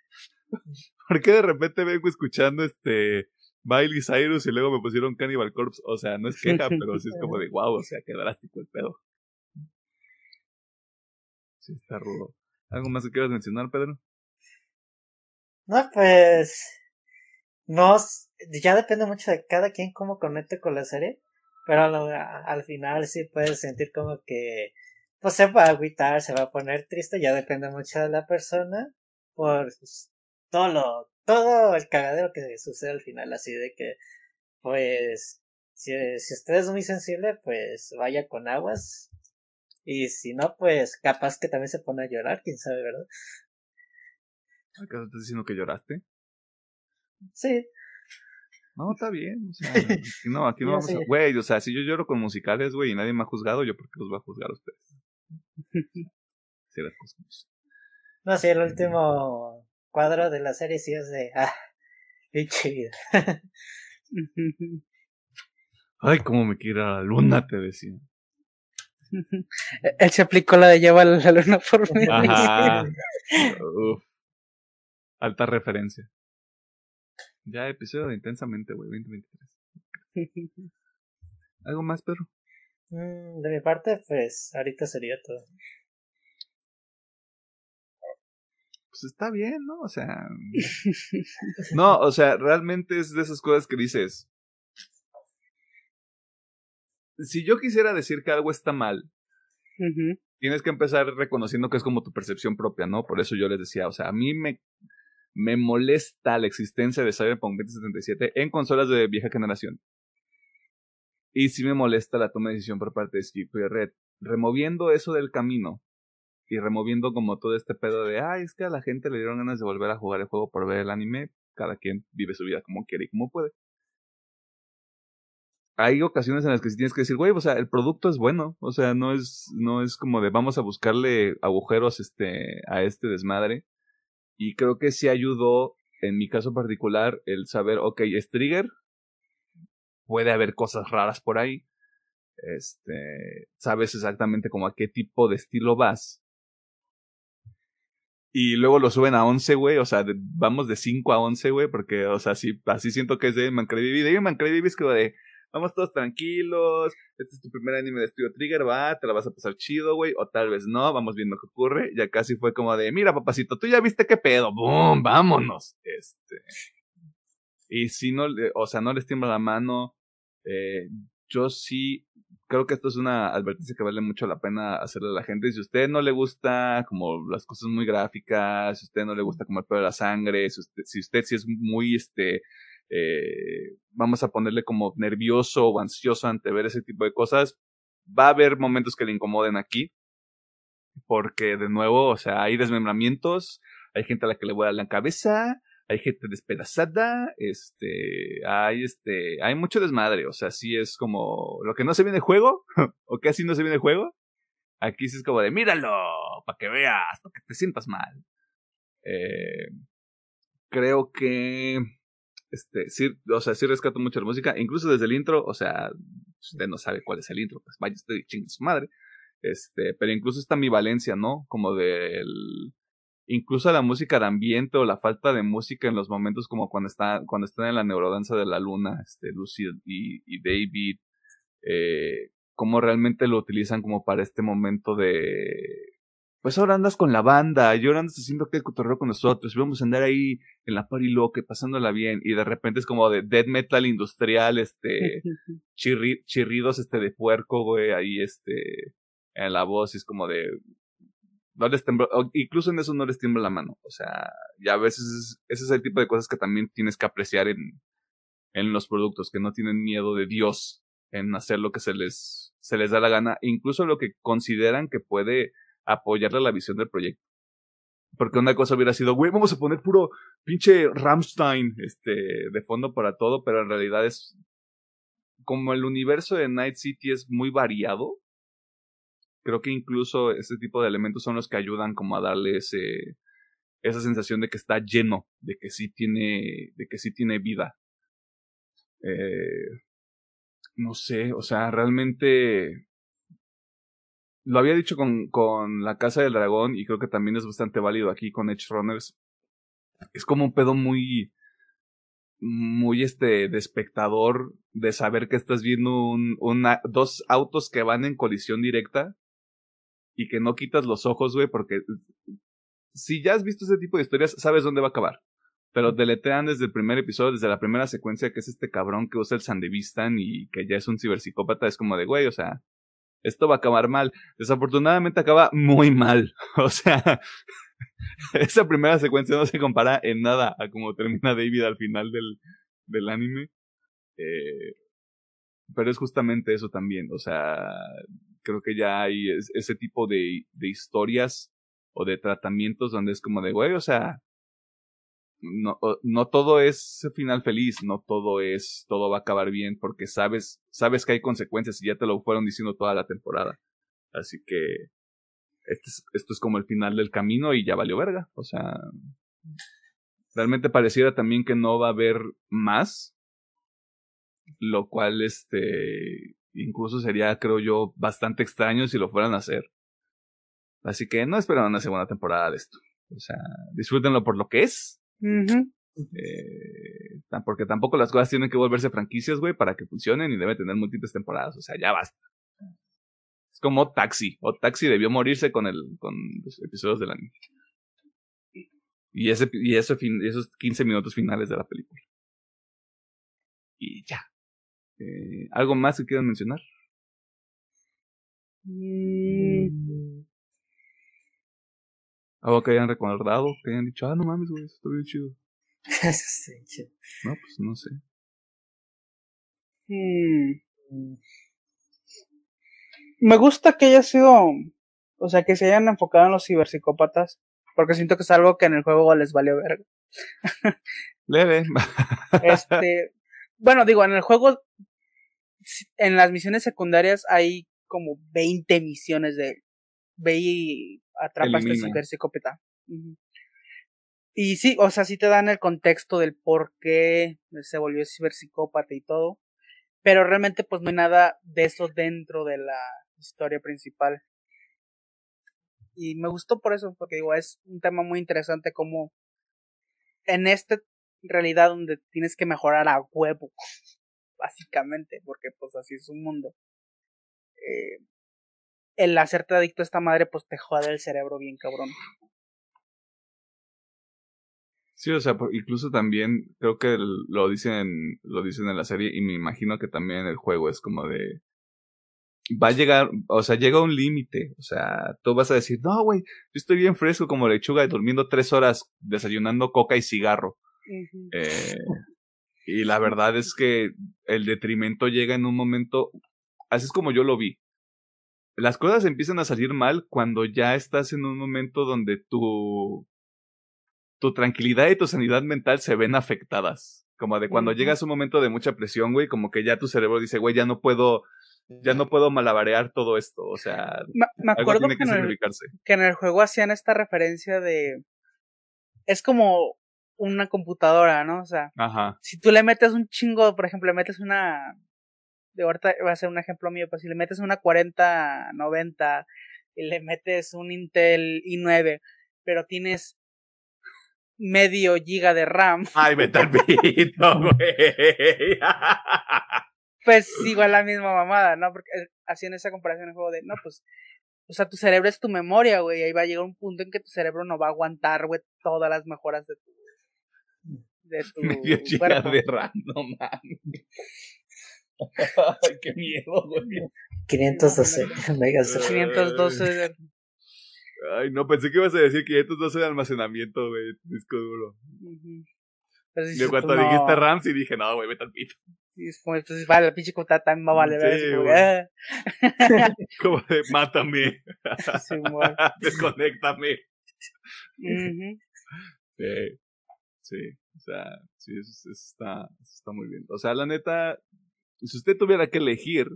¿Por qué de repente vengo escuchando este Miley Cyrus y luego me pusieron Cannibal Corpse? O sea, no es queja, pero sí es como de, wow, o sea, qué drástico el pedo. Sí, está rudo. ¿Algo más que quieras mencionar, Pedro? No, pues no, ya depende mucho de cada quien cómo conecte con la serie, pero al final sí puedes sentir como que pues se va a agüitar, se va a poner triste, ya depende mucho de la persona por todo lo, todo el cagadero que sucede al final, así de que pues si, si usted es muy sensible, pues vaya con aguas. Y si no, pues capaz que también se pone a llorar, quién sabe, ¿verdad? ¿Acaso estás diciendo que lloraste? Sí. No, está bien. O sea, no, aquí no vamos a. Güey, o sea, si yo lloro con musicales, güey, y nadie me ha juzgado, yo, ¿por qué los voy a juzgar a ustedes? sí, las cosas. No, sí, el último cuadro de la serie sí es de. Ah, qué chido. Ay, cómo me quiere la luna, te decía. Él se aplicó la de llevar la luna por mí. Ajá. Alta referencia. Ya episodio de Intensamente, güey, 2023. ¿Algo más, perro? Mm, de mi parte, pues ahorita sería todo. Pues está bien, ¿no? O sea. no, o sea, realmente es de esas cosas que dices. Si yo quisiera decir que algo está mal, tienes que empezar reconociendo que es como tu percepción propia, ¿no? Por eso yo les decía, o sea, a mí me me molesta la existencia de Cyberpunk 2077 en consolas de vieja generación. Y sí me molesta la toma de decisión por parte de Skip y Red. Removiendo eso del camino y removiendo como todo este pedo de, ay, es que a la gente le dieron ganas de volver a jugar el juego por ver el anime. Cada quien vive su vida como quiere y como puede. Hay ocasiones en las que sí tienes que decir, güey, o sea, el producto es bueno. O sea, no es, no es como de vamos a buscarle agujeros este, a este desmadre y creo que sí ayudó, en mi caso particular, el saber, ok, es trigger, puede haber cosas raras por ahí. Este, sabes exactamente como a qué tipo de estilo vas. Y luego lo suben a 11, güey. O sea, vamos de 5 a 11, güey. Porque, o sea, sí, así siento que es de Mancredivi. De Mancredivi es como de, vamos todos tranquilos, este es tu primer anime de Studio Trigger, va, te la vas a pasar chido, güey, o tal vez no, vamos viendo qué ocurre, ya casi fue como de, mira, papacito, tú ya viste qué pedo, boom, vámonos, este, y si no, o sea, no les tiembla la mano, eh, yo sí creo que esto es una advertencia que vale mucho la pena hacerle a la gente. Si a usted no le gusta como las cosas muy gráficas, si a usted no le gusta como el pedo de la sangre, si usted, si usted sí es muy este eh, vamos a ponerle como nervioso o ansioso ante ver ese tipo de cosas, va a haber momentos que le incomoden aquí, porque de nuevo, o sea, hay desmembramientos, hay gente a la que le vuela la cabeza, hay gente despedazada, este, hay este, hay mucho desmadre, o sea, sí es como lo que no se viene de juego, o casi no se viene de juego, aquí sí es como de míralo, para que veas, para que te sientas mal. Eh, creo que este, sí, o sea, sí rescato mucho la música, incluso desde el intro, o sea, usted no sabe cuál es el intro, pues vaya usted y su madre. Este, pero incluso esta ambivalencia, ¿no? Como del incluso la música de ambiente o la falta de música en los momentos como cuando está cuando están en la neurodanza de la luna, este Lucy y, y David eh, cómo realmente lo utilizan como para este momento de pues ahora andas con la banda, y ahora andas haciendo que cotorreo con nosotros, y vamos a andar ahí en la party loca, pasándola bien, y de repente es como de death metal industrial, este, chirridos, este, de puerco, güey, ahí, este, en la voz, y es como de, no les tembla, incluso en eso no les tiembla la mano, o sea, ya a veces ese es el tipo de cosas que también tienes que apreciar en, en los productos, que no tienen miedo de Dios en hacer lo que se les, se les da la gana, incluso lo que consideran que puede apoyarle la visión del proyecto. Porque una cosa hubiera sido, güey, vamos a poner puro pinche Ramstein este, de fondo para todo, pero en realidad es como el universo de Night City es muy variado. Creo que incluso ese tipo de elementos son los que ayudan como a darle ese, esa sensación de que está lleno, de que sí tiene, de que sí tiene vida. Eh, no sé, o sea, realmente lo había dicho con, con La Casa del Dragón y creo que también es bastante válido aquí con Edge Runners. Es como un pedo muy, muy este, de espectador, de saber que estás viendo un, una, dos autos que van en colisión directa y que no quitas los ojos, güey, porque si ya has visto ese tipo de historias, sabes dónde va a acabar. Pero deletean desde el primer episodio, desde la primera secuencia, que es este cabrón que usa el Sandevistan y que ya es un ciberpsicópata, es como de, güey, o sea, esto va a acabar mal. Desafortunadamente acaba muy mal. O sea, esa primera secuencia no se compara en nada a cómo termina David al final del, del anime. Eh, pero es justamente eso también. O sea, creo que ya hay ese tipo de, de historias o de tratamientos donde es como de, güey, o sea, no, no todo es final feliz, no todo es, todo va a acabar bien, porque sabes, sabes que hay consecuencias y ya te lo fueron diciendo toda la temporada. Así que es, esto es como el final del camino y ya valió verga. O sea, realmente pareciera también que no va a haber más, lo cual este incluso sería, creo yo, bastante extraño si lo fueran a hacer. Así que no espero una segunda temporada de esto. O sea, disfrútenlo por lo que es eh, porque tampoco las cosas tienen que volverse franquicias, güey, para que funcionen y debe tener múltiples temporadas. O sea, ya basta. Es como Taxi. O Taxi debió morirse con, el, con los episodios del anime. Y, ese, y eso esos 15 minutos finales de la película. Y ya. Eh, ¿Algo más que quieran mencionar? Mm. Algo que hayan recordado, que hayan dicho, ah, no mames, güey, esto bien chido. chido. No, pues no sé. Hmm. Me gusta que haya sido, o sea, que se hayan enfocado en los ciberpsicópatas, porque siento que es algo que en el juego les valió verga. Leve. este, bueno, digo, en el juego, en las misiones secundarias hay como 20 misiones de ve y atrapa a este ciberpsicópata. Y sí, o sea, sí te dan el contexto del por qué se volvió ciberpsicópata y todo. Pero realmente pues no hay nada de eso dentro de la historia principal. Y me gustó por eso, porque digo, es un tema muy interesante como en esta realidad donde tienes que mejorar a huevo, básicamente, porque pues así es un mundo. Eh, el hacerte adicto a esta madre, pues te jode el cerebro bien cabrón. Sí, o sea, incluso también creo que lo dicen, lo dicen en la serie y me imagino que también en el juego es como de va a llegar, o sea, llega un límite, o sea, tú vas a decir, no, güey, yo estoy bien fresco como lechuga y durmiendo tres horas desayunando coca y cigarro. eh, y la verdad es que el detrimento llega en un momento, así es como yo lo vi, las cosas empiezan a salir mal cuando ya estás en un momento donde tu, tu tranquilidad y tu sanidad mental se ven afectadas. Como de cuando llegas a un momento de mucha presión, güey, como que ya tu cerebro dice, güey, ya no puedo, ya no puedo malabarear todo esto. O sea, me, acuerdo que, en el, que en el juego hacían esta referencia de es como una computadora, ¿no? O sea, Ajá. si tú le metes un chingo, por ejemplo, le metes una, de ahorita va a ser un ejemplo mío, pues si le metes una 4090 y le metes un Intel i9, pero tienes medio giga de RAM, Ay, vete al pito, güey. pues igual la misma mamada, ¿no? Porque eh, haciendo esa comparación el juego de, no, pues, o sea, tu cerebro es tu memoria, güey, ahí va a llegar un punto en que tu cerebro no va a aguantar, güey, todas las mejoras de tu, de tu Medio cuerpo. de random, mames. Ay, qué miedo, güey. 512 megas. de- 512 Ay, no, pensé que ibas a decir 512 de almacenamiento, güey. Disco duro. Ujú. Pero Y dices cuando no. dijiste RAM, sí dije, no, güey, vete al pito. Y es como, entonces, vale, la pinche computadora también va a valer, ¿verdad? Sí, como, güey. ah, Como de, mátame. Simón. Desconéctame. Ujú. Sí, sí, o sea, sí, eso, eso está, eso está muy bien. O sea, la neta, si usted tuviera que elegir,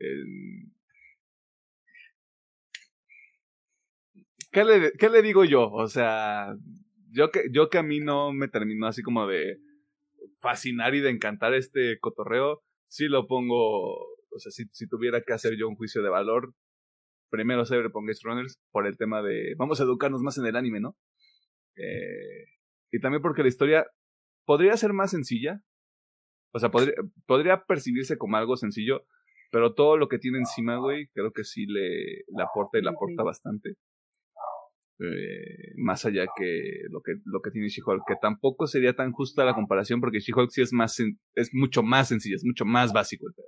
eh, ¿qué, le, ¿qué le digo yo? O sea, yo que, yo que a mí no me terminó así como de fascinar y de encantar este cotorreo, sí lo pongo, o sea, si, si tuviera que hacer yo un juicio de valor, primero Cyberpunk Edge Runners por el tema de, vamos a educarnos más en el anime, ¿no? Eh, y también porque la historia podría ser más sencilla. O sea, podría, podría percibirse como algo sencillo, pero todo lo que tiene encima, güey, creo que sí le, le aporta y le aporta bastante. Eh, más allá que lo que lo que tiene She-Hulk, que tampoco sería tan justa la comparación porque She-Hulk sí es más sen- es mucho más sencilla, es mucho más básico el pedo.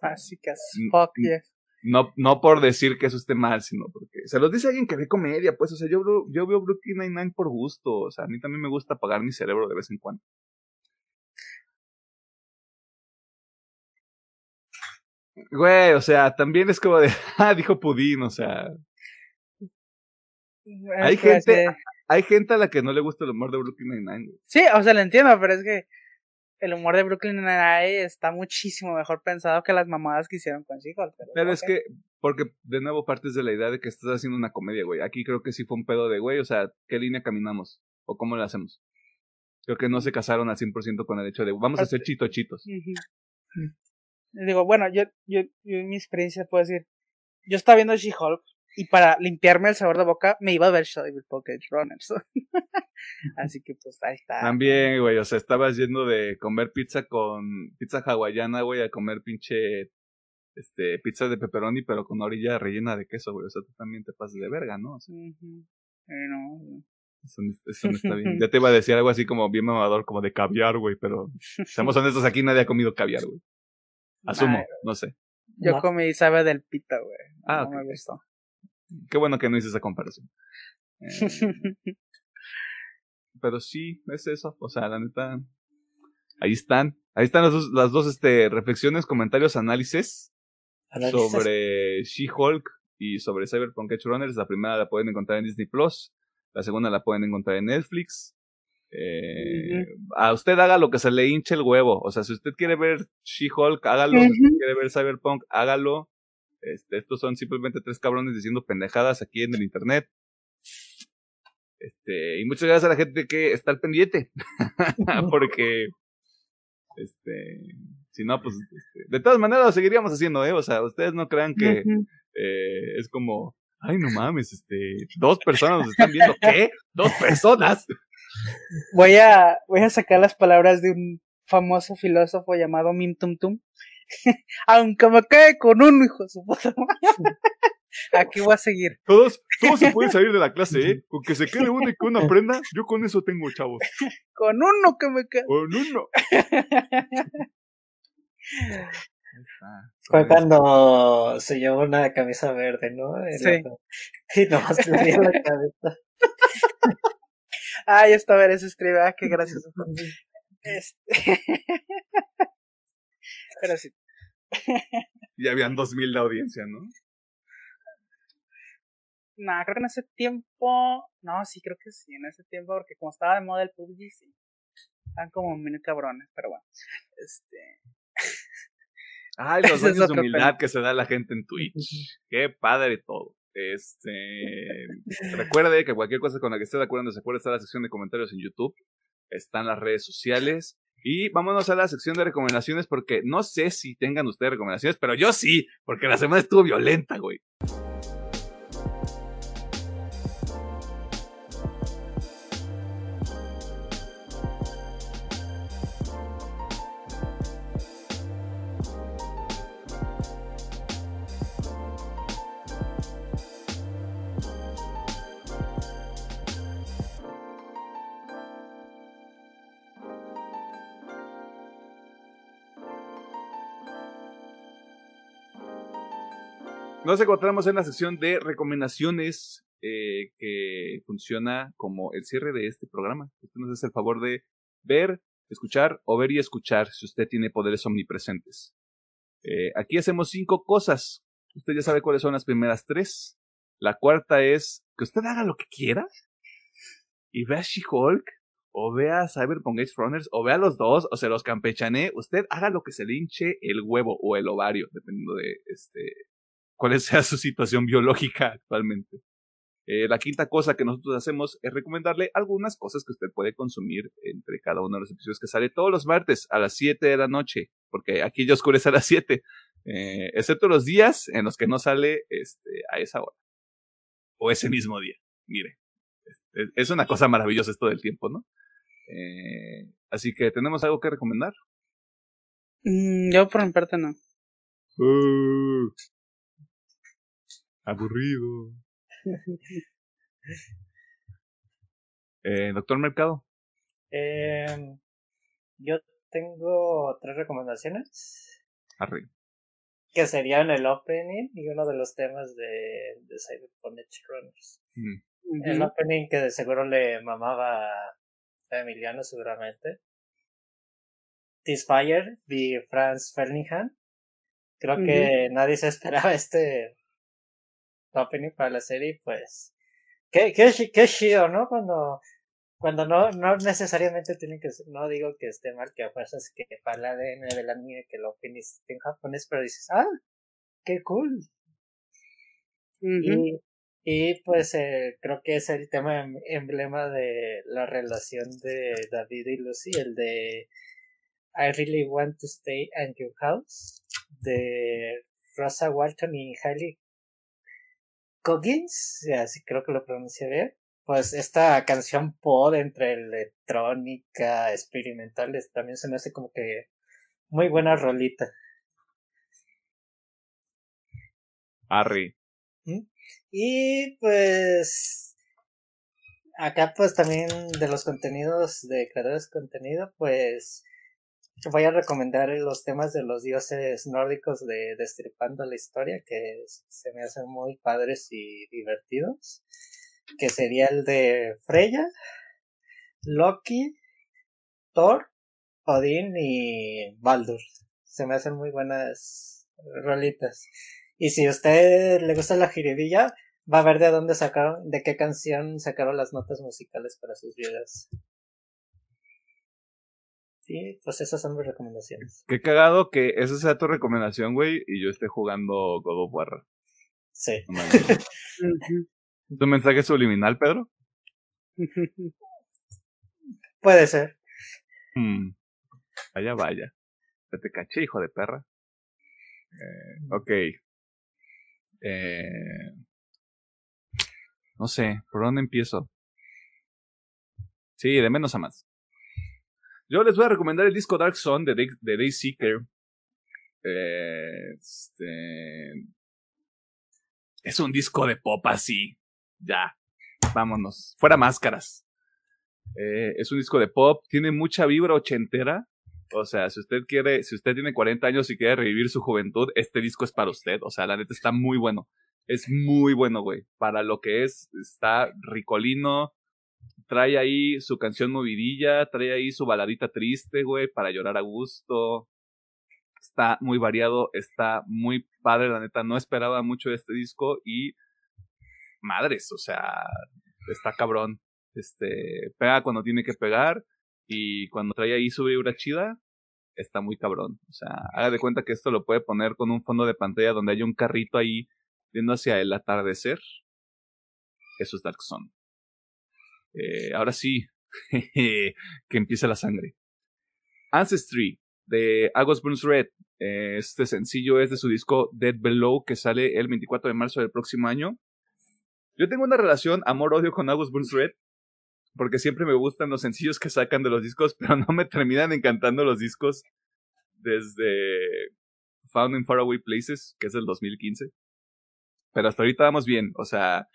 Básicas. Fuck yes. No, no por decir que eso esté mal, sino porque se los dice alguien que ve comedia, pues, o sea, yo, yo veo Brooklyn Nine-Nine por gusto, o sea, a mí también me gusta apagar mi cerebro de vez en cuando. Güey, o sea, también es como de, ah, dijo Pudín, o sea, Hay Es gente- hay gente a la que no le gusta el humor de Brooklyn Nine-Nine. Sí, o sea, lo entiendo, pero es que el humor de Brooklyn Nine-Nine está muchísimo mejor pensado que las mamadas que hicieron con She-Hulk. Pero, Pero es que, porque de nuevo partes de la idea de que estás haciendo una comedia, güey. Aquí creo que sí fue un pedo de, güey, o sea, ¿qué línea caminamos? ¿O cómo la hacemos? Creo que no se casaron al 100% con el hecho de, vamos a hacer chito chitos. Digo, bueno, yo, yo, yo en mi experiencia puedo decir, yo estaba viendo She-Hulk y para limpiarme el sabor de boca me iba a ver Cyberpunk Edge Runners. Así que pues ahí está. También, güey, o sea, estabas yendo de comer pizza con pizza hawaiana, güey, a comer pinche este pizza de pepperoni, pero con orilla rellena de queso, güey. O sea, tú también te pasas de verga, ¿no? O sea. Eh, no, eso, no- eso no está bien. Ya te iba a decir algo así como bien mamador, como de caviar, güey, pero seamos honestos, aquí nadie ha comido caviar, güey. Asumo, Nah, no sé. yo No. comí sabe del pita, güey. Ah, no me gustó. Qué bueno que no hice esa comparación. Eh, pero sí, es eso. O sea, la neta. Ahí están. Ahí están las dos, las dos este, reflexiones, comentarios, análisis Análisis. sobre She-Hulk y sobre Cyberpunk Edge Runners. La primera la pueden encontrar en Disney Plus. La segunda la pueden encontrar en Netflix. Eh, A usted haga lo que se le hinche el huevo. O sea, si usted quiere ver She-Hulk, hágalo. Si usted quiere ver Cyberpunk, hágalo. Este, estos son simplemente tres cabrones diciendo pendejadas aquí en el internet. Este, y muchas gracias a la gente que está al pendiente. Porque, este, si no, pues, este, de todas maneras lo seguiríamos haciendo, ¿eh? O sea, ustedes no crean que eh, es como, ay, no mames, este, dos personas nos están viendo. ¿Qué? ¿Dos personas? Voy a, voy a sacar las palabras de un famoso filósofo llamado Mim Tum Tum. Aunque me quede con uno, hijo de su puta madre. Aquí voy a seguir. Todos, todos se pueden salir de la clase, ¿eh? Con que se quede uno y que uno aprenda, yo con eso tengo, chavos. Con uno que me quede. Con uno. Fue cuando se llevó una camisa verde, ¿no? Sí. Y nomás le dio la cabeza. Ay, está a ver ese stream, ah, qué gracioso. Este... Pero sí. Y habían dos mil de audiencia, ¿no? Nah, creo que en ese tiempo. No, sí, creo que sí, en ese tiempo, porque como estaba de moda el PUBG, sí. Estaban como mil cabrones, pero bueno. Este. Ay, los años de humildad tema. que se da la gente en Twitch. Qué padre todo. Este, recuerde que cualquier cosa con la que esté de acuerdo se desacuerdo está la sección de comentarios en YouTube, están las redes sociales. Y vámonos a la sección de recomendaciones porque no sé si tengan ustedes recomendaciones, pero yo sí, porque la semana estuvo violenta, güey. Nos encontramos en la sección de recomendaciones eh, que funciona como el cierre de este programa. Usted nos hace el favor de ver, escuchar o ver y escuchar si usted tiene poderes omnipresentes. Eh, aquí hacemos cinco cosas. Usted ya sabe cuáles son las primeras tres. La cuarta es que usted haga lo que quiera y vea She-Hulk o vea Cyberpunk Edge Runners o vea los dos o se los campechane. Usted haga lo que se le hinche el huevo o el ovario, dependiendo de este cuál sea su situación biológica actualmente. Eh, la quinta cosa que nosotros hacemos es recomendarle algunas cosas que usted puede consumir entre cada uno de los episodios que sale todos los martes a las 7 de la noche, porque aquí ya oscurece a las 7, eh, excepto los días en los que no sale este, a esa hora, o ese mismo día. Mire, es, una cosa maravillosa esto del tiempo, ¿no? Eh, así que, ¿tenemos algo que recomendar? Mm, yo por mi parte no. Uh. Aburrido. eh, Doctor Mercado. Eh, yo tengo tres recomendaciones. Arre. Que serían el opening y uno de los temas de, de Cyberpunk Runners. Mm. El opening que de seguro le mamaba a Emiliano seguramente. This Fire de Franz Ferdinand. Creo que nadie se esperaba este opening para la serie, pues, qué, qué, qué chido, ¿no? Cuando, cuando no, no necesariamente tienen que no digo que esté mal, que a fuerzas que para el ADN del anime que el opening esté en japonés, pero dices, ah, qué cool. y, y pues eh, creo que es el tema em, emblema de la relación de David y Lucy, el de I really want to stay at your house, de Rosa Walton y Hailey Coggins, así creo que lo pronuncié bien. Pues esta canción pod entre electrónica, experimental, también se me hace como que muy buena rolita. Harry. ¿Mm? Y pues acá pues también de los contenidos de creadores de contenido, pues voy a recomendar los temas de los dioses nórdicos de Destripando la Historia, que se me hacen muy padres y divertidos, que sería el de Freya, Loki, Thor, Odín y Baldur. Se me hacen muy buenas rolitas. Y si a usted le gusta la jiribilla, va a ver de dónde sacaron, de qué canción sacaron las notas musicales para sus videos. Sí, pues esas son mis recomendaciones. Qué cagado que esa sea tu recomendación, güey, y yo esté jugando God of War. Sí. ¿Tu mensaje subliminal, Pedro? Puede ser. Hmm. Vaya, vaya. te caché, hijo de perra. Eh, ok. Eh, no sé, ¿por dónde empiezo? Sí, de menos a más. Yo les voy a recomendar el disco Dark Sun de, de Dayseeker. Este, es un disco de pop así. Ya, vámonos. Fuera máscaras. Eh, es un disco de pop. Tiene mucha vibra ochentera. O sea, si usted quiere, si usted tiene 40 años y quiere revivir su juventud, este disco es para usted. O sea, la neta está muy bueno. Es muy bueno, güey. Para lo que es, está ricolino trae ahí su canción movidilla, trae ahí su baladita triste, güey, para llorar a gusto. Está muy variado, está muy padre, la neta. No esperaba mucho de este disco y madres, o sea, está cabrón. Este, pega cuando tiene que pegar y cuando trae ahí su vibra chida, está muy cabrón. O sea, haga de cuenta que esto lo puede poner con un fondo de pantalla donde hay un carrito ahí yendo hacia el atardecer. Eso es Dark Zone. Eh, ahora sí, que empiece la sangre. Ancestry de August Burns Red. Este sencillo es de su disco Dead Below que sale el 24 de marzo del próximo año. Yo tengo una relación amor-odio con August Burns Red porque siempre me gustan los sencillos que sacan de los discos, pero no me terminan encantando los discos desde Found in Faraway Places, que es del 2015. Pero hasta ahorita vamos bien, o sea,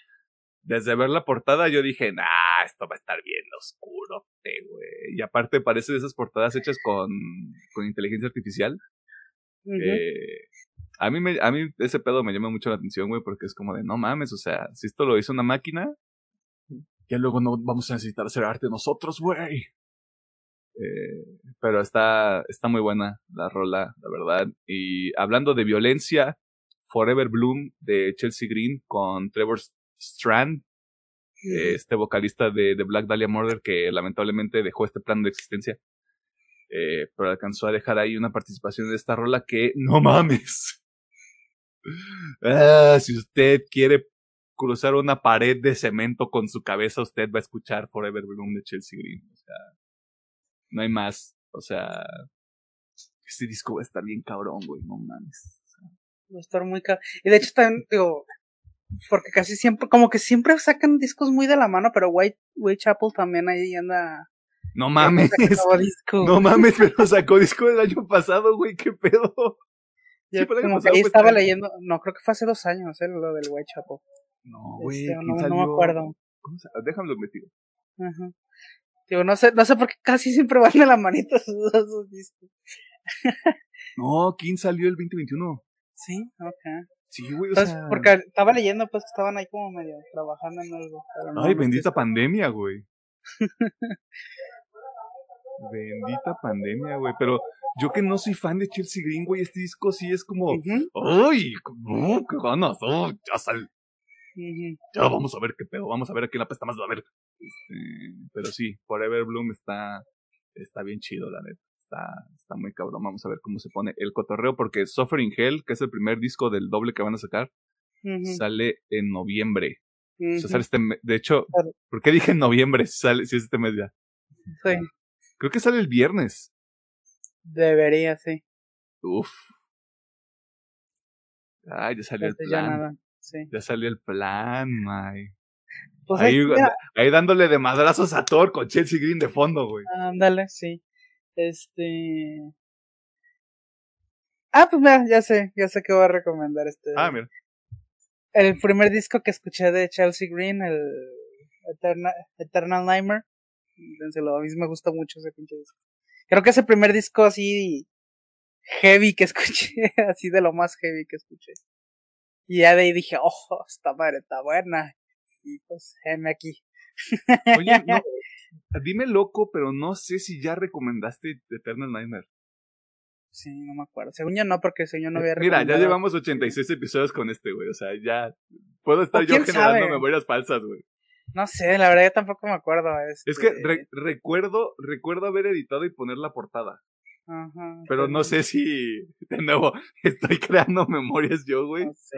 desde ver la portada yo dije, nah, esto va a estar bien oscuro, güey. Y aparte parece de esas portadas hechas con, con inteligencia artificial. eh, a mí, me, a mí ese pedo me llama mucho la atención, güey, porque es como de, no mames, o sea, si esto lo hizo una máquina, ya luego no vamos a necesitar hacer arte nosotros, güey. Eh, pero está, está muy buena la rola, la verdad. Y hablando de violencia, Forever Bloom de Chelsea Green con Trevor Strand, este vocalista de, de, Black Dahlia Murder que lamentablemente dejó este plano de existencia. Eh, pero alcanzó a dejar ahí una participación de esta rola que no mames. Ah, si usted quiere cruzar una pared de cemento con su cabeza, usted va a escuchar Forever Bloom de Chelsea Green. O sea, no hay más. O sea, este disco va a estar bien cabrón, güey, no mames. va a estar muy cabrón. Y de hecho también, digo, porque casi siempre, como que siempre sacan discos muy de la mano, pero White, Chapel también ahí anda. No mames. No mames, pero sacó disco del año pasado, güey, qué pedo. Sí, como que ahí estaba leyendo, no, creo que fue hace dos años, eh, lo del Whitechapel. No, güey, este, no, no, me acuerdo. Déjame lo metido. Ajá. Digo, no sé, no sé por qué casi siempre van de la manita esos, discos. no, ¿quién salió el 2021? Sí, ok. Sí, güey, o Entonces, sea... porque estaba leyendo, pues, que estaban ahí como medio trabajando en algo. No, Ay, bendita pandemia, güey. bendita pandemia, güey. Pero yo que no soy fan de Chelsea Green, güey, este disco sí es como... Uh -huh. ¡Ay! ¡Qué ganas! Oh, ya sal... Uh -huh. Ya vamos a ver qué pedo, vamos a ver a quién la pesta más va a ver. Este, pero sí, Forever Bloom está, está bien chido, la neta. Está, está muy cabrón. Vamos a ver cómo se pone el cotorreo, porque Suffering Hell, que es el primer disco del doble que van a sacar, uh -huh. sale en noviembre. O sea, sale este de hecho, claro. ¿por qué dije en noviembre si, sale, si es este mes ya? Sí. Creo que sale el viernes. Debería, sí. Uf. Ay, ya salió el plan. Ya, nada. Sí. ya salió el plan, May. Pues ahí, ahí, ahí, dándole de madrazos a Thor con Chelsea Green de fondo, güey. Ándale, sí. Este. Ah, pues mira, ya sé, ya sé que voy a recomendar este. Ah, mira. El primer disco que escuché de Chelsea Green, el Eternal, Eternal Nightmare. A mí me gusta mucho ese pinche disco. Creo que es el primer disco así heavy que escuché, así de lo más heavy que escuché. Y ya de ahí dije, ojo, esta madre está buena. Y pues, heme aquí. Oye, no, dime loco, pero no sé si ya recomendaste Eternal Nightmare. Sí, no me acuerdo. Según yo no, porque según yo no había Mira, ya llevamos 86 episodios con este, güey. O sea, ya puedo estar yo generando sabe? memorias falsas, güey. No sé, la verdad yo tampoco me acuerdo. Este... Es que re recuerdo, recuerdo haber editado y poner la portada. Ajá, pero no sé si, de nuevo, estoy creando memorias yo, güey. No sé.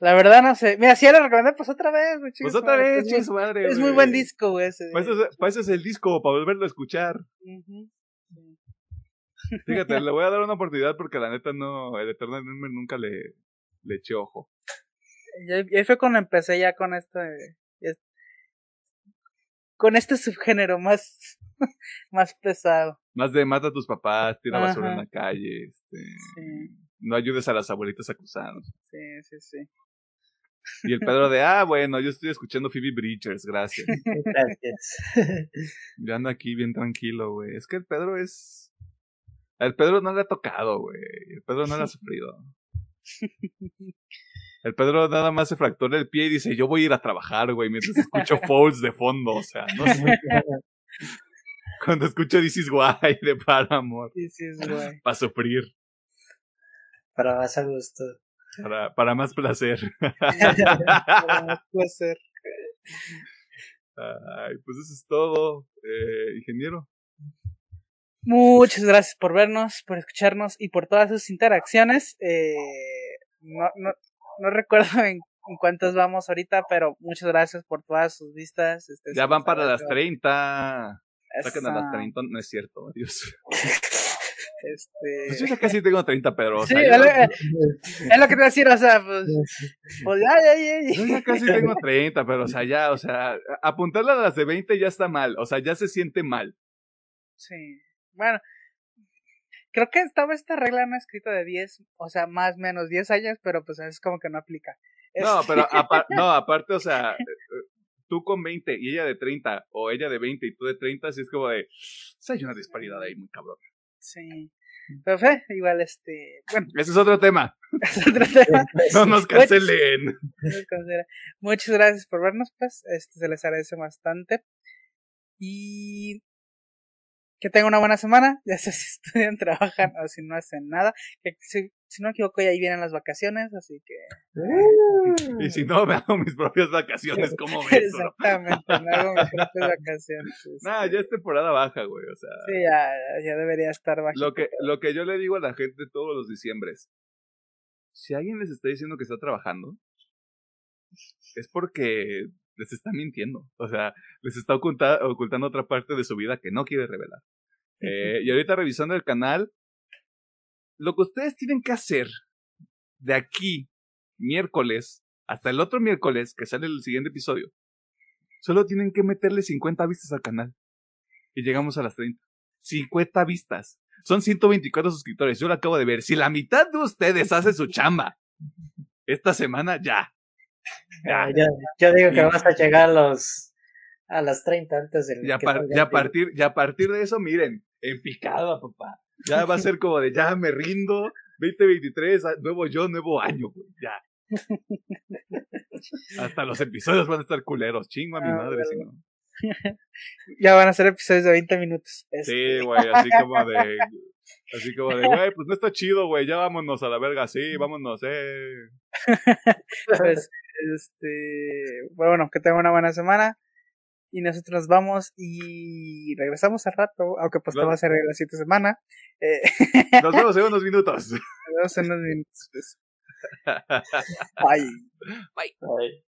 La verdad no sé. Mira, si ya lo recomendé, pues otra vez, güey. Pues otra vez, chis madre. Es muy buen disco, güey. Ese. Para eso, para eso, es el disco, para volverlo a escuchar. Uh -huh. Fíjate, le voy a dar una oportunidad porque la neta no, el Eternal Nightmare nunca le, le eché ojo. Y ahí fue cuando empecé ya con este, este con este subgénero más, más pesado. Más de mata a tus papás, tira Ajá. basura en la calle, este, sí. no ayudes a las abuelitas a cruzarnos. Sí, sí, sí. Y el Pedro de, ah, bueno, yo estoy escuchando Phoebe Bridgers, gracias. Gracias. Yo ando aquí bien tranquilo, güey. Es que el Pedro es... El Pedro no le ha tocado, güey. El Pedro no le ha sufrido. El Pedro nada más se fractura el pie y dice, yo voy a ir a trabajar, güey, mientras escucho Falls de fondo, o sea, no sé. Cuando escucho This is Why de Paramore. This is Why. Para sufrir. Para más a gusto. Para, para más placer. para más placer. Ay, pues eso es todo, eh, ingeniero. Muchas gracias por vernos, por escucharnos y por todas sus interacciones. Eh, no, no, no recuerdo en, cuántos vamos ahorita, pero muchas gracias por todas sus vistas. Este, ya van para las 30. Saquen a las 30, no es cierto, adiós. Este... Pues yo ya casi tengo 30, pero. Sí, es, lo, es, lo, que te voy a decir, o sea, pues. pues ya, ya, ya, Yo ya casi tengo 30, pero, o sea, ya, o sea, apuntarle a las de 20 ya está mal, o sea, ya se siente mal. Sí. Bueno, creo que estaba esta regla no escrita de 10, o sea, más o menos 10 años, pero pues es como que no aplica. No, pero no, aparte, o sea, tú con 20 y ella de 30, o ella de 20 y tú de 30, así es como de, hay una disparidad ahí muy cabrón. Sí. Pero fe, igual este, bueno. Ese es otro tema. Es otro tema. no nos cancelen. Muchas gracias por vernos, pues, este se les agradece bastante. Y que tengan una buena semana, ya sea si estudian, trabajan o si no hacen nada. Que si, si no me equivoco, ya ahí vienen las vacaciones, así que. y si no, me hago mis propias vacaciones, ¿cómo ves? Exactamente, me hago mis propias vacaciones. Ya es temporada baja, güey, o sea. Sí, ya, ya debería estar baja. Lo que, lo que yo le digo a la gente todos los diciembres, si alguien les está diciendo que está trabajando, es porque les está mintiendo. O sea, les está ocultando otra parte de su vida que no quiere revelar. Eh, y ahorita revisando el canal, lo que ustedes tienen que hacer de aquí, miércoles, hasta el otro miércoles, que sale el siguiente episodio, solo tienen que meterle 50 vistas al canal. Y llegamos a las 30. 50 vistas. Son 124 suscriptores. Yo lo acabo de ver. Si la mitad de ustedes hace su chamba esta semana, ya. Ah, yo, digo que vas a llegar a los a las 30 antes del ya, a partir ya a partir de eso miren en picada papá. Ya va a ser como de ya me rindo 2023 ah, nuevo yo nuevo año ya hasta los episodios van a estar culeros. Chingo a mi ah, madre si no. Ya van a ser episodios de 20 minutos. Sí este. güey así como de Así como de, güey, pues no está chido, güey, ya vámonos a la verga, sí, vámonos, eh. pues, este, bueno, que tengan una buena semana. Y nosotros nos vamos y regresamos al rato, aunque pues te va a ser la siguiente semana. Eh, nos vemos en unos minutos. Nos vemos en unos minutos. Pues. Bye. Bye. Bye.